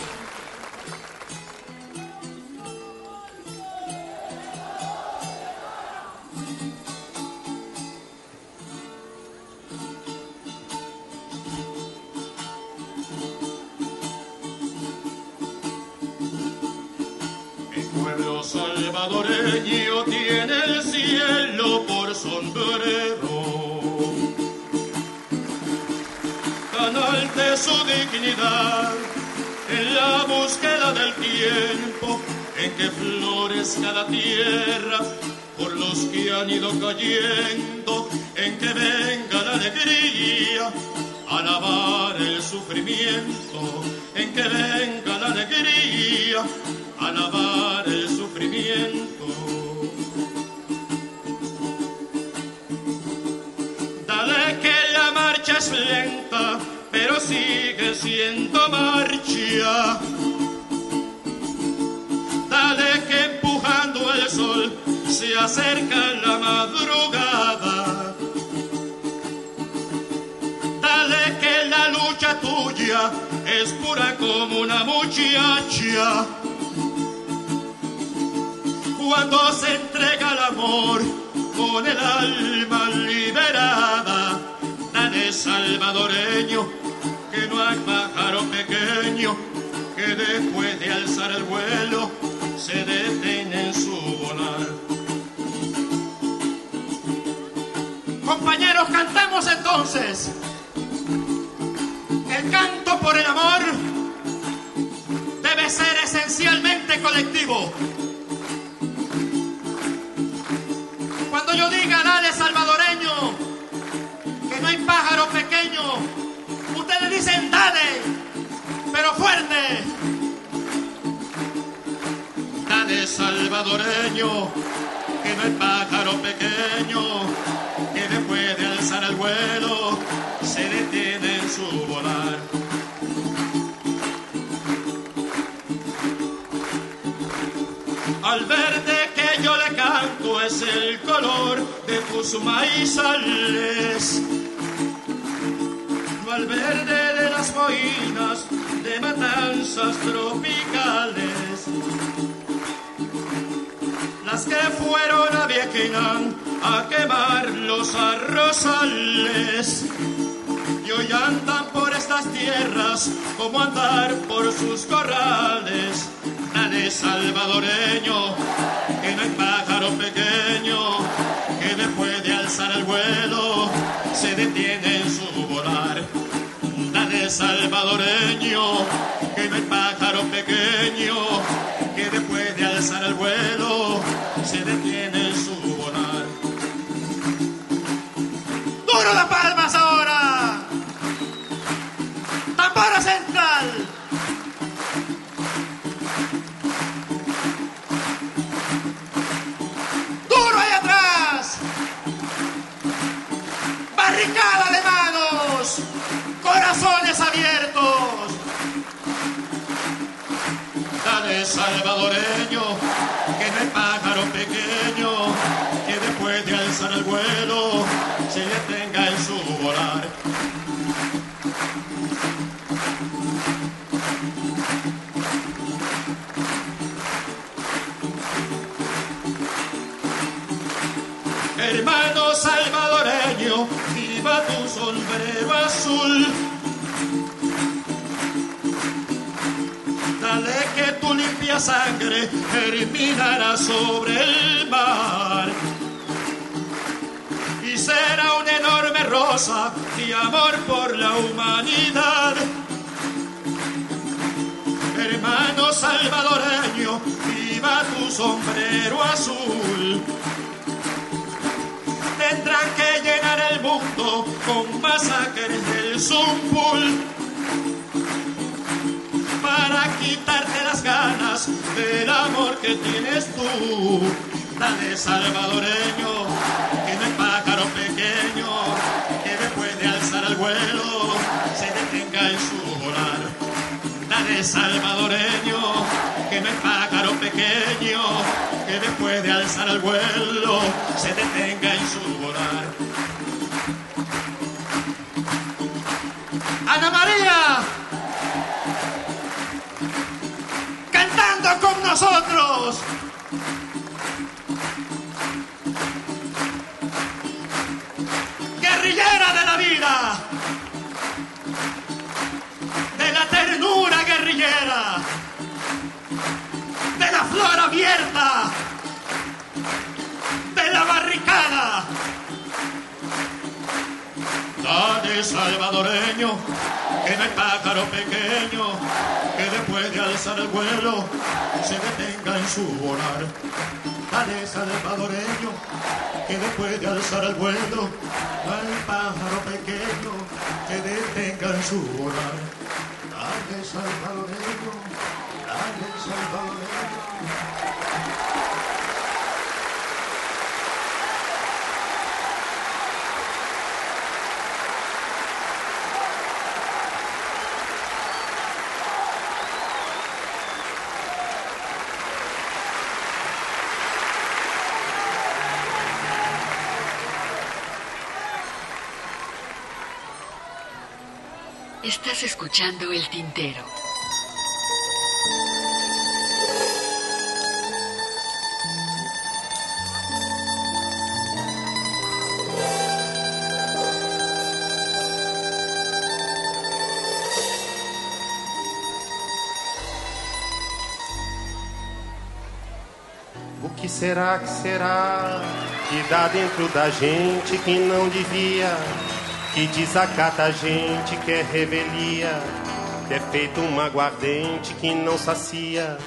Cayendo, en que venga la alegría a lavar el sufrimiento, el color de tus maizales. No al verde de las boinas de matanzas tropicales. Las que fueron a Viequinán a quemar los arrozales. Y hoy andan por estas tierras como andar por sus corrales. Dale salvadoreño, que no hay pájaro pequeño, que después de alzar el vuelo se detiene en su volar. Dale salvadoreño, que no hay pájaro pequeño, que después de alzar el vuelo se detiene en su volar. ¡Duro las palmas ahora! ¡Tambora central! Salvadoreño, que no hay pájaro pequeño, que después de alzar el vuelo se detenga en su volar. Hermano salvadoreño, viva tu sombrero azul. Que tu limpia sangre terminará sobre el mar. Y será una enorme rosa de amor por la humanidad. Hermano salvadoreño, viva tu sombrero azul tendrán que llenar el mundo con masacres del Zumpul para quitarte las ganas del amor que tienes tú. Dale salvadoreño, que no hay pájaro pequeño, que después de alzar el vuelo se detenga en su volar. Dale salvadoreño, que no hay pájaro pequeño, que después de alzar el vuelo se detenga en su volar. Nosotros. Guerrillera de la vida, de la ternura guerrillera, de la flor abierta, de la barricada. Dale salvadoreño, que no pájaro pequeño, que después de alzar el vuelo se detenga en su volar. Dale salvadoreño, que después de alzar el vuelo no hay pájaro pequeño que detenga en su volar. Dale salvadoreño, dale salvadoreño. Estás escuchando el tintero. O que será que será que dá dentro da gente que não devia? Que desacata a gente, que é revelia, que é feito uma aguardente que não sacia,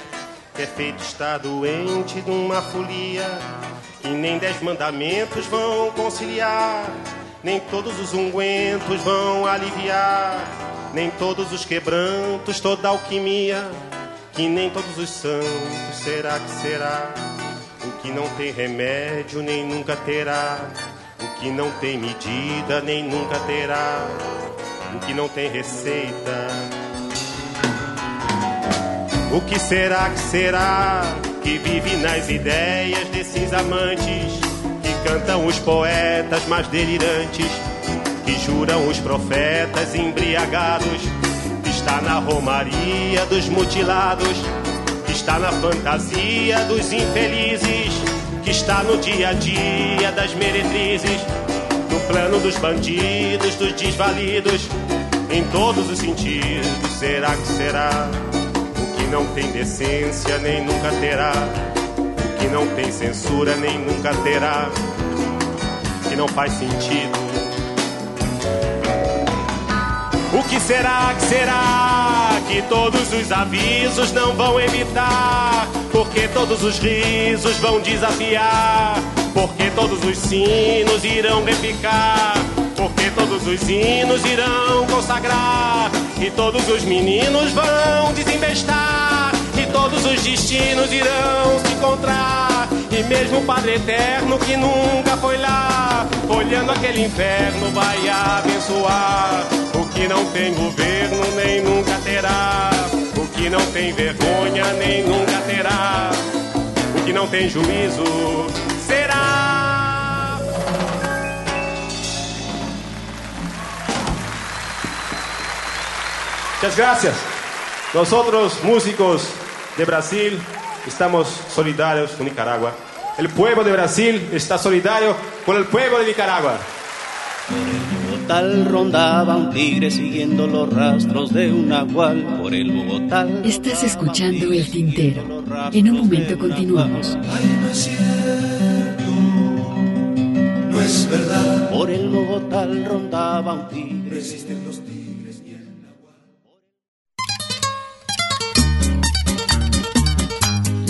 que é feito estar doente de uma folia, que nem dez mandamentos vão conciliar, nem todos os ungüentos vão aliviar, nem todos os quebrantos, toda alquimia, que nem todos os santos, será que será? O que não tem remédio nem nunca terá. Que não tem medida nem nunca terá. O que não tem receita. O que será que será que vive nas ideias desses amantes que cantam os poetas mais delirantes, que juram os profetas embriagados, que está na romaria dos mutilados está na fantasia dos infelizes, que está no dia a dia das meretrizes, no plano dos bandidos, dos desvalidos, em todos os sentidos. Será que será? O que não tem decência nem nunca terá, o que não tem censura nem nunca terá, que não faz sentido. Que será que será que todos os avisos não vão evitar? Porque todos os risos vão desafiar? Porque todos os sinos irão repicar? Porque todos os hinos irão consagrar? E todos os meninos vão desembestar? E todos os destinos irão se encontrar? E mesmo o Padre Eterno que nunca foi lá, olhando aquele inferno, vai abençoar. O que não tem governo nem nunca terá. O que não tem vergonha nem nunca terá. O que não tem juízo será. Muchas gracias. Nosotros, músicos de Brasil, estamos solidarios con Nicaragua. El pueblo de Brasil está solidario con el pueblo de Nicaragua. Tal rondaba un tigre siguiendo los rastros de un nahual por el Bogotá. Estás escuchando el tintero. En un momento continuamos. Ay, no es cierto, no es verdad. Por el Bogotá rondaba un tigre. Resisten los tigres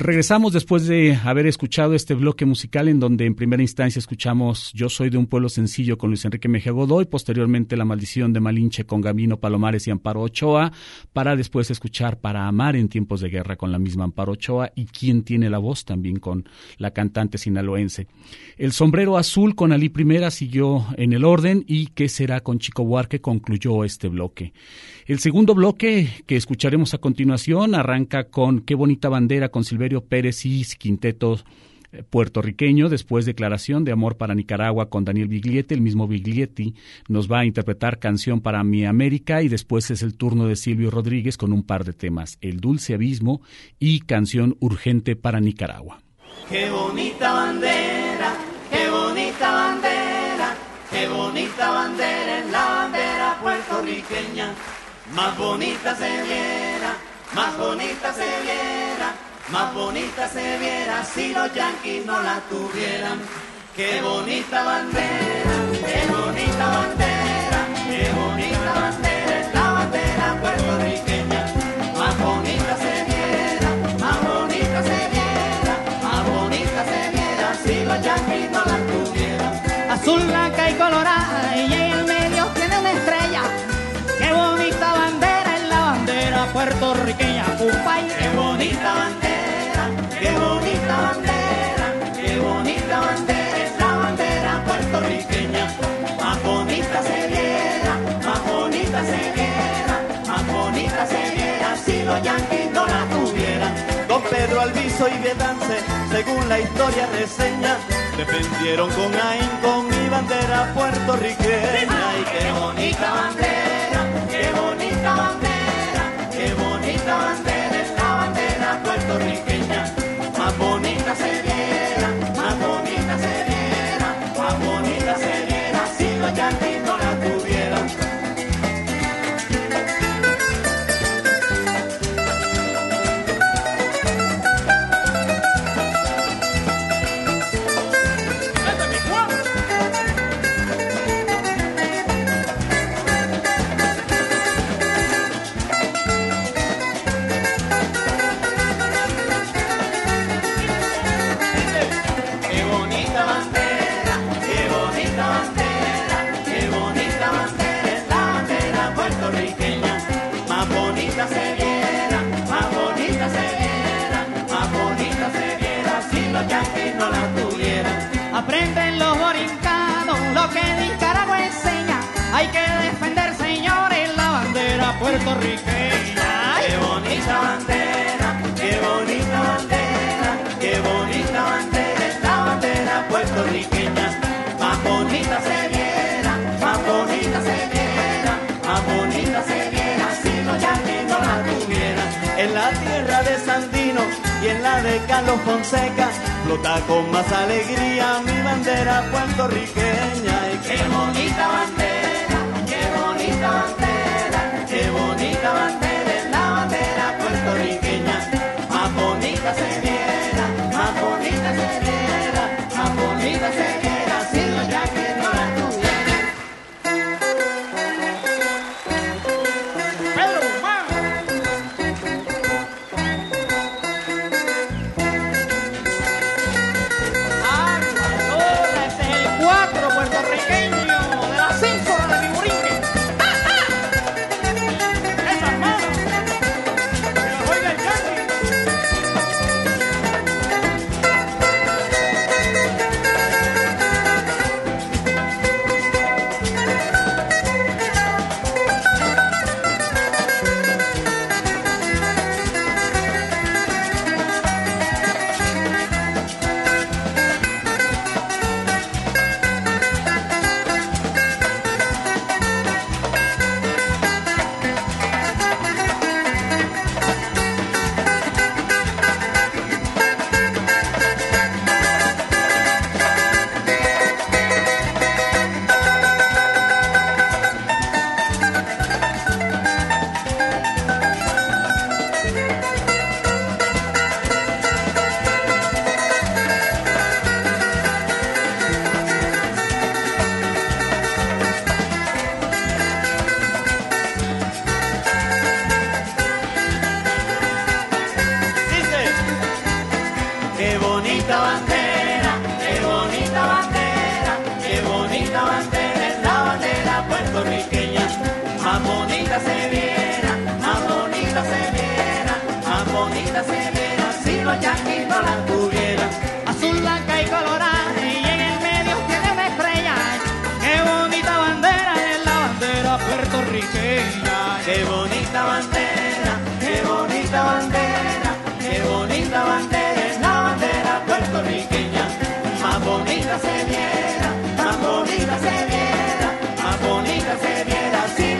Regresamos después de haber escuchado este bloque musical en donde en primera instancia escuchamos Yo soy de un pueblo sencillo con Luis Enrique Mejía Godoy, posteriormente La maldición de Malinche con Gabino Palomares y Amparo Ochoa, para después escuchar Para amar en tiempos de guerra con la misma Amparo Ochoa y Quién tiene la voz también con la cantante sinaloense. El sombrero azul con Ali Primera siguió en el orden y Qué será con Chico Buarque concluyó este bloque. El segundo bloque que escucharemos a continuación arranca con Qué bonita bandera con Silverio Pérez y Quinteto eh, puertorriqueño, después declaración de amor para Nicaragua con Daniel Biglietti, el mismo Biglietti nos va a interpretar canción para Mi América y después es el turno de Silvio Rodríguez con un par de temas, El Dulce Abismo y canción urgente para Nicaragua. Qué bonita bandera, qué bonita bandera, qué bonita bandera es la bandera puertorriqueña. Más bonita se viera, más bonita se viera, más bonita se viera si los yanquis no la tuvieran. Qué bonita bandera, qué bonita bandera, qué bonita bandera es la bandera puertorriqueña. Más bonita se viera, más bonita se viera, más bonita se viera si los yanquis no la tuvieran. azul, blanca y colorada, puertorriqueña, cupay. Qué bonita bandera, qué bonita bandera, qué bonita bandera es la bandera puertorriqueña. Más bonita se viera, más bonita se viera, más bonita se viera si los yanquis no la tuvieran. Don Pedro Alviso y Vedance, según la historia reseña, defendieron con ahínco mi bandera puertorriqueña. Y qué bonita bandera, qué bonita bandera.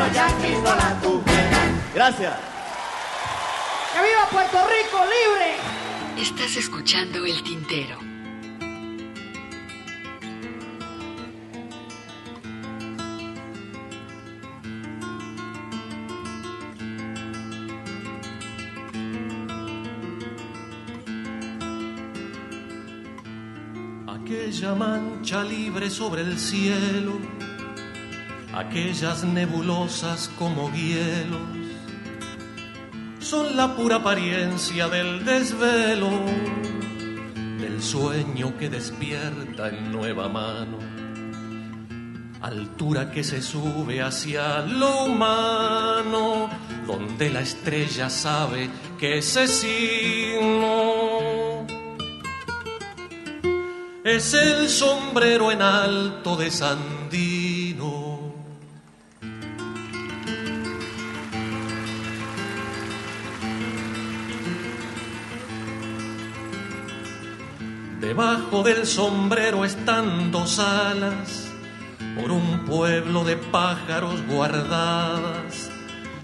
Guayaquil no la tuvieran. Gracias. ¡Que viva Puerto Rico libre! Estás escuchando El Tintero. Aquella mancha libre sobre el cielo aquellas nebulosas como hielos, son la pura apariencia del desvelo, del sueño que despierta en nueva mano, altura que se sube hacia lo humano, donde la estrella sabe que ese signo. Es el sombrero en alto de San Debajo del sombrero están dos alas, por un pueblo de pájaros guardadas.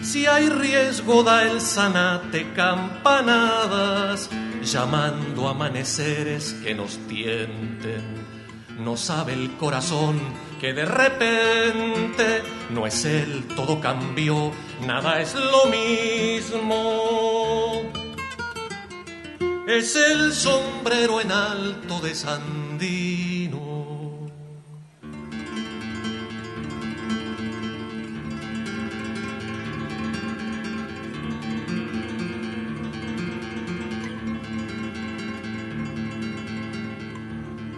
Si hay riesgo da el zanate campanadas, llamando amaneceres que nos tienten. No sabe el corazón que de repente no es él, todo cambió, nada es lo mismo. Es el sombrero en alto de Sandino.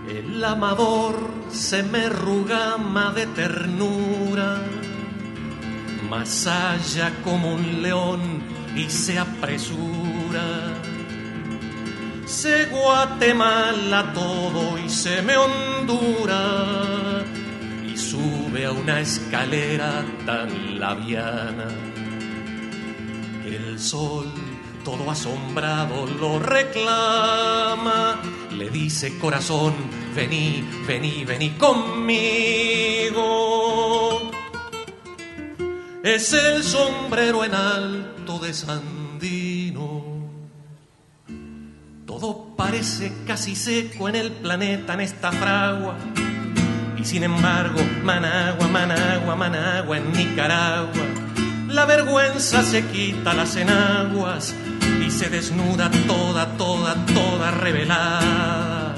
El amador se me rugama de ternura, más allá como un león y se apresura. Se Guatemala todo y se me hondura y sube a una escalera tan labiana que el sol todo asombrado lo reclama. Le dice corazón, vení, vení, vení conmigo. Es el sombrero en alto de Sandino. Parece casi seco en el planeta, en esta fragua. Y sin embargo, Managua, Managua, Managua en Nicaragua. La vergüenza se quita las enaguas y se desnuda toda, toda, toda revelada.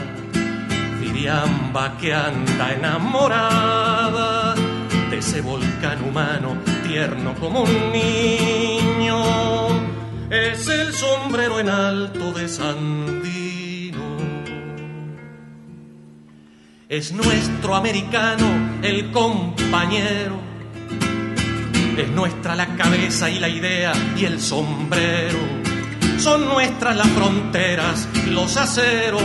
Viriamba que anda enamorada de ese volcán humano tierno como un niño. Es el sombrero en alto de Sandino. Es nuestro americano el compañero. Es nuestra la cabeza y la idea y el sombrero son nuestras las fronteras, los aceros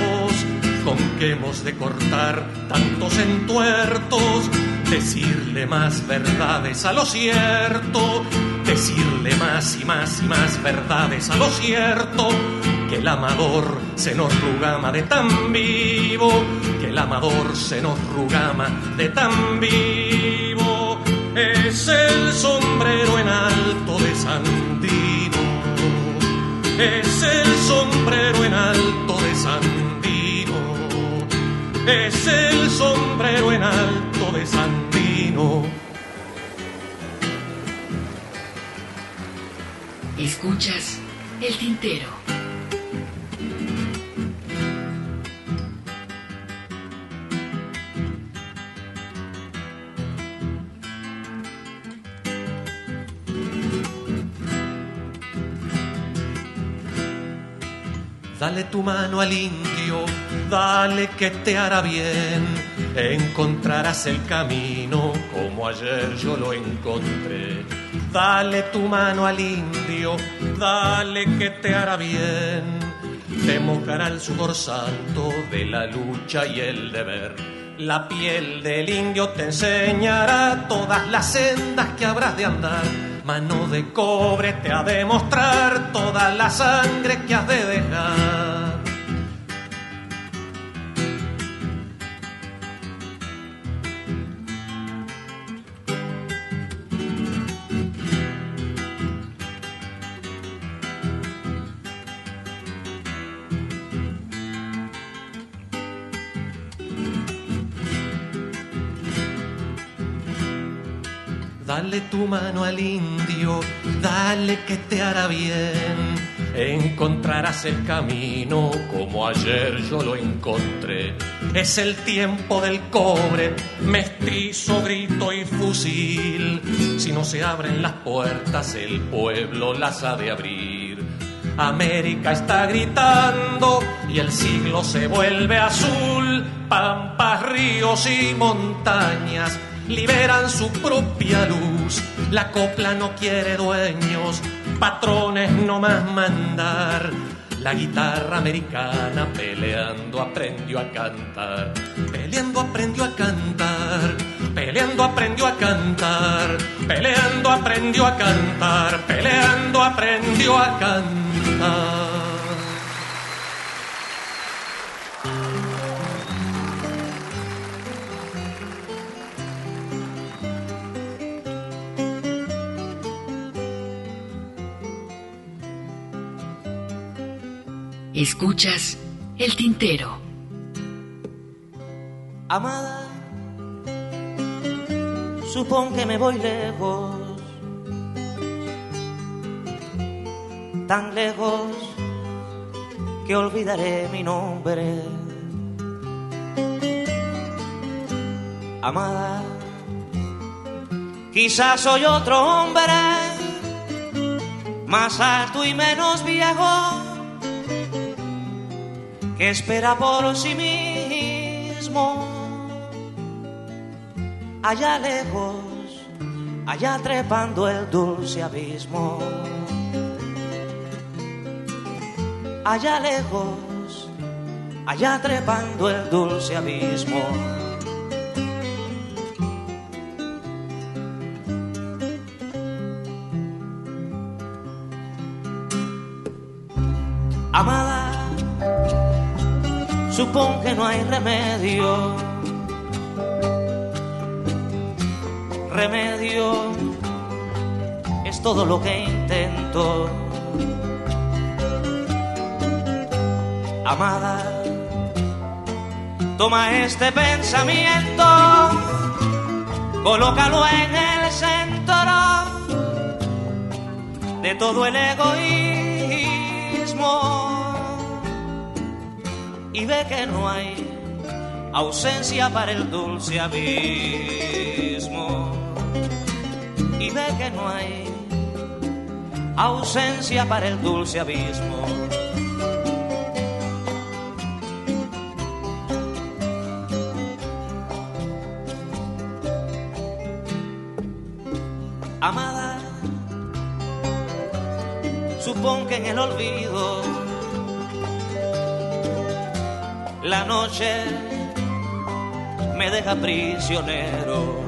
con que hemos de cortar tantos entuertos, decirle más verdades a lo cierto, decirle más y más y más verdades a lo cierto, que el amador se nos rugama de tan vivo, que el amador se nos rugama de tan vivo, es el sombrero en alto de Sandino. Es el sombrero en alto de Sandino, es el sombrero en alto de Sandino. Escuchas el tintero. Dale tu mano al indio, dale que te hará bien. Encontrarás el camino como ayer yo lo encontré. Dale tu mano al indio, dale que te hará bien. Te mojará el sudor santo de la lucha y el deber. La piel del indio te enseñará todas las sendas que habrás de andar. Mano de cobre te ha de mostrar toda la sangre que has de dejar. Dale tu mano al indio, dale que te hará bien. Encontrarás el camino como ayer yo lo encontré. Es el tiempo del cobre, mestizo, grito y fusil. Si no se abren las puertas, el pueblo las ha de abrir. América está gritando y el siglo se vuelve azul. Pampas, ríos y montañas liberan su propia luz. La copla no quiere dueños, patrones no más mandar. La guitarra americana peleando aprendió a cantar, peleando aprendió a cantar, peleando aprendió a cantar, peleando aprendió a cantar, peleando aprendió a cantar. Escuchas el tintero. Amada, supón que me voy lejos, tan lejos que olvidaré mi nombre. Amada, quizás soy otro hombre, más alto y menos viejo, que espera por sí mismo. Allá lejos, allá trepando el dulce abismo. Allá lejos, allá trepando el dulce abismo. Supongo que no hay remedio. Remedio es todo lo que intento. Amada, toma este pensamiento, colócalo en el centro de todo el egoísmo y ve que no hay ausencia para el dulce abismo y ve que no hay ausencia para el dulce abismo. Amada, supón que en el olvido la noche me deja prisionero.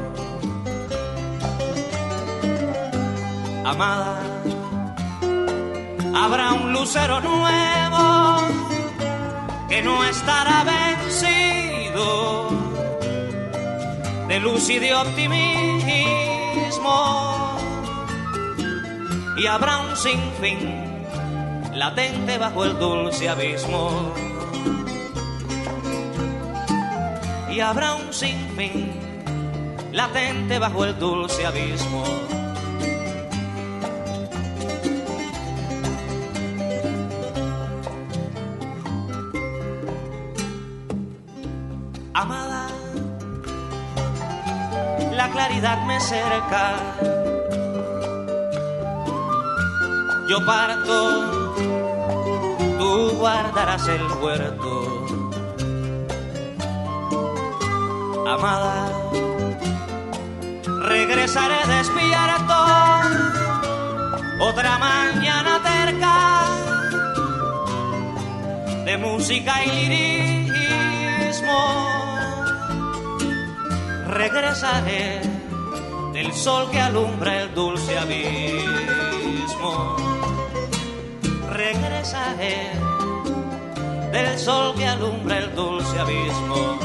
Amada, habrá un lucero nuevo que no estará vencido de luz y de optimismo. Y habrá un sinfín latente bajo el dulce abismo. Y habrá un sinfín latente bajo el dulce abismo. Amada, la claridad me cerca. Yo parto, tú guardarás el huerto. Amada, regresaré despierto otra mañana terca de música y lirismo. Regresaré del sol que alumbra el dulce abismo. Regresaré del sol que alumbra el dulce abismo.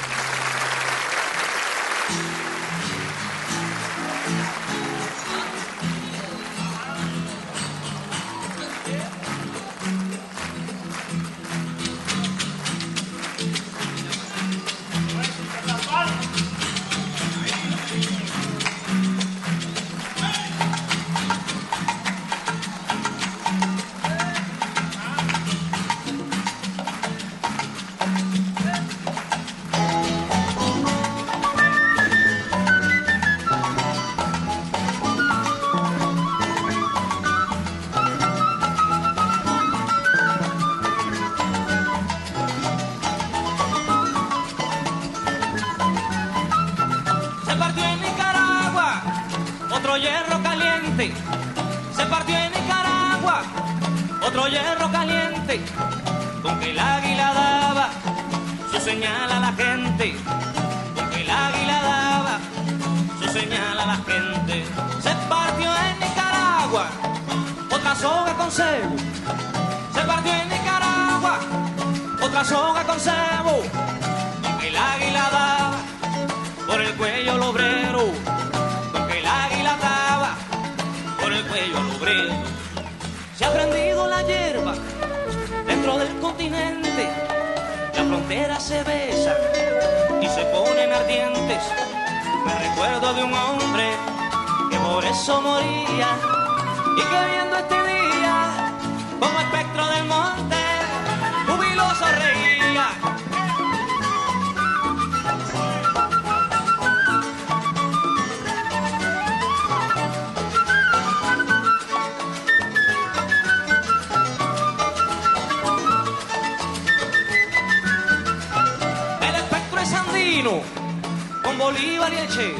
Bolívar y el Che.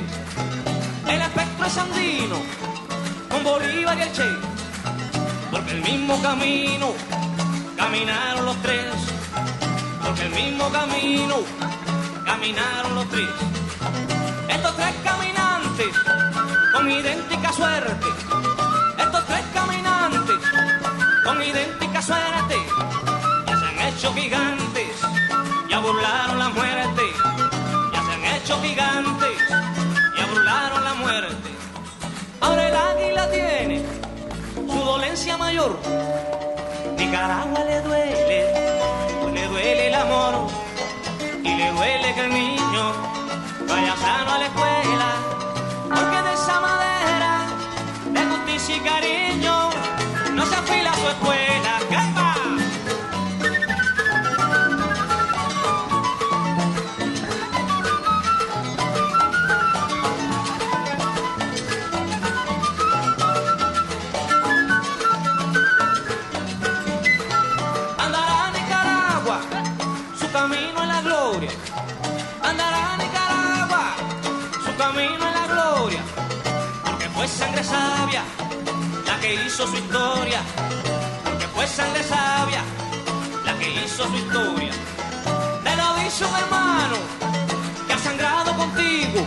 El espectro es andino, con Bolívar y el Che. Porque el mismo camino caminaron los tres. Porque el mismo camino caminaron los tres. Estos tres caminantes con idéntica suerte. Mayor. Nicaragua le duele, le duele el amor y le duele que el niño vaya sano a la escuela, que hizo su historia. Porque fue sangre sabia la que hizo su historia. Te lo dice un hermano que ha sangrado contigo.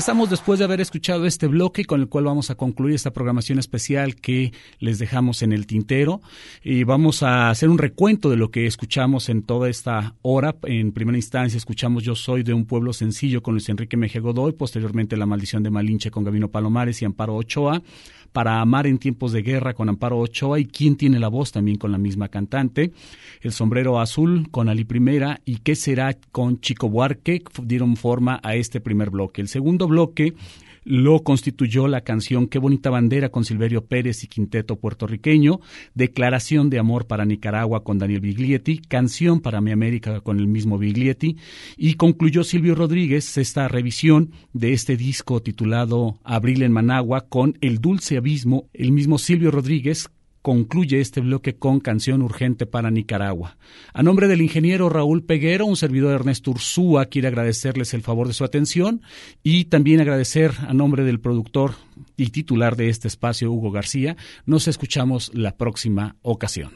Regresamos después de haber escuchado este bloque con el cual vamos a concluir esta programación especial que les dejamos en el tintero y vamos a hacer un recuento de lo que escuchamos en toda esta hora. En primera instancia escuchamos Yo soy de un pueblo sencillo con Luis Enrique Mejía Godoy, posteriormente La maldición de Malinche con Gabino Palomares y Amparo Ochoa para amar en tiempos de guerra con Amparo Ochoa y quién tiene la voz también con la misma cantante, El sombrero azul con Ali Primera y qué será con Chico Buarque dieron forma a este primer bloque. El segundo bloque lo constituyó la canción Qué bonita bandera con Silverio Pérez y Quinteto puertorriqueño, Declaración de amor para Nicaragua con Daniel Biglietti, Canción para mi América con el mismo Biglietti y concluyó Silvio Rodríguez esta revisión de este disco titulado Abril en Managua con El dulce abismo, el mismo Silvio Rodríguez concluye este bloque con canción urgente para Nicaragua. A nombre del ingeniero Raúl Peguero, un servidor Ernesto Ursúa quiere agradecerles el favor de su atención y también agradecer a nombre del productor y titular de este espacio, Hugo García. Nos escuchamos la próxima ocasión.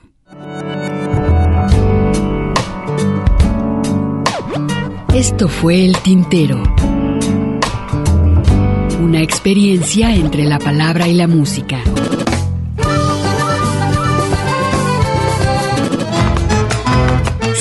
Esto fue El Tintero. Una experiencia entre la palabra y la música.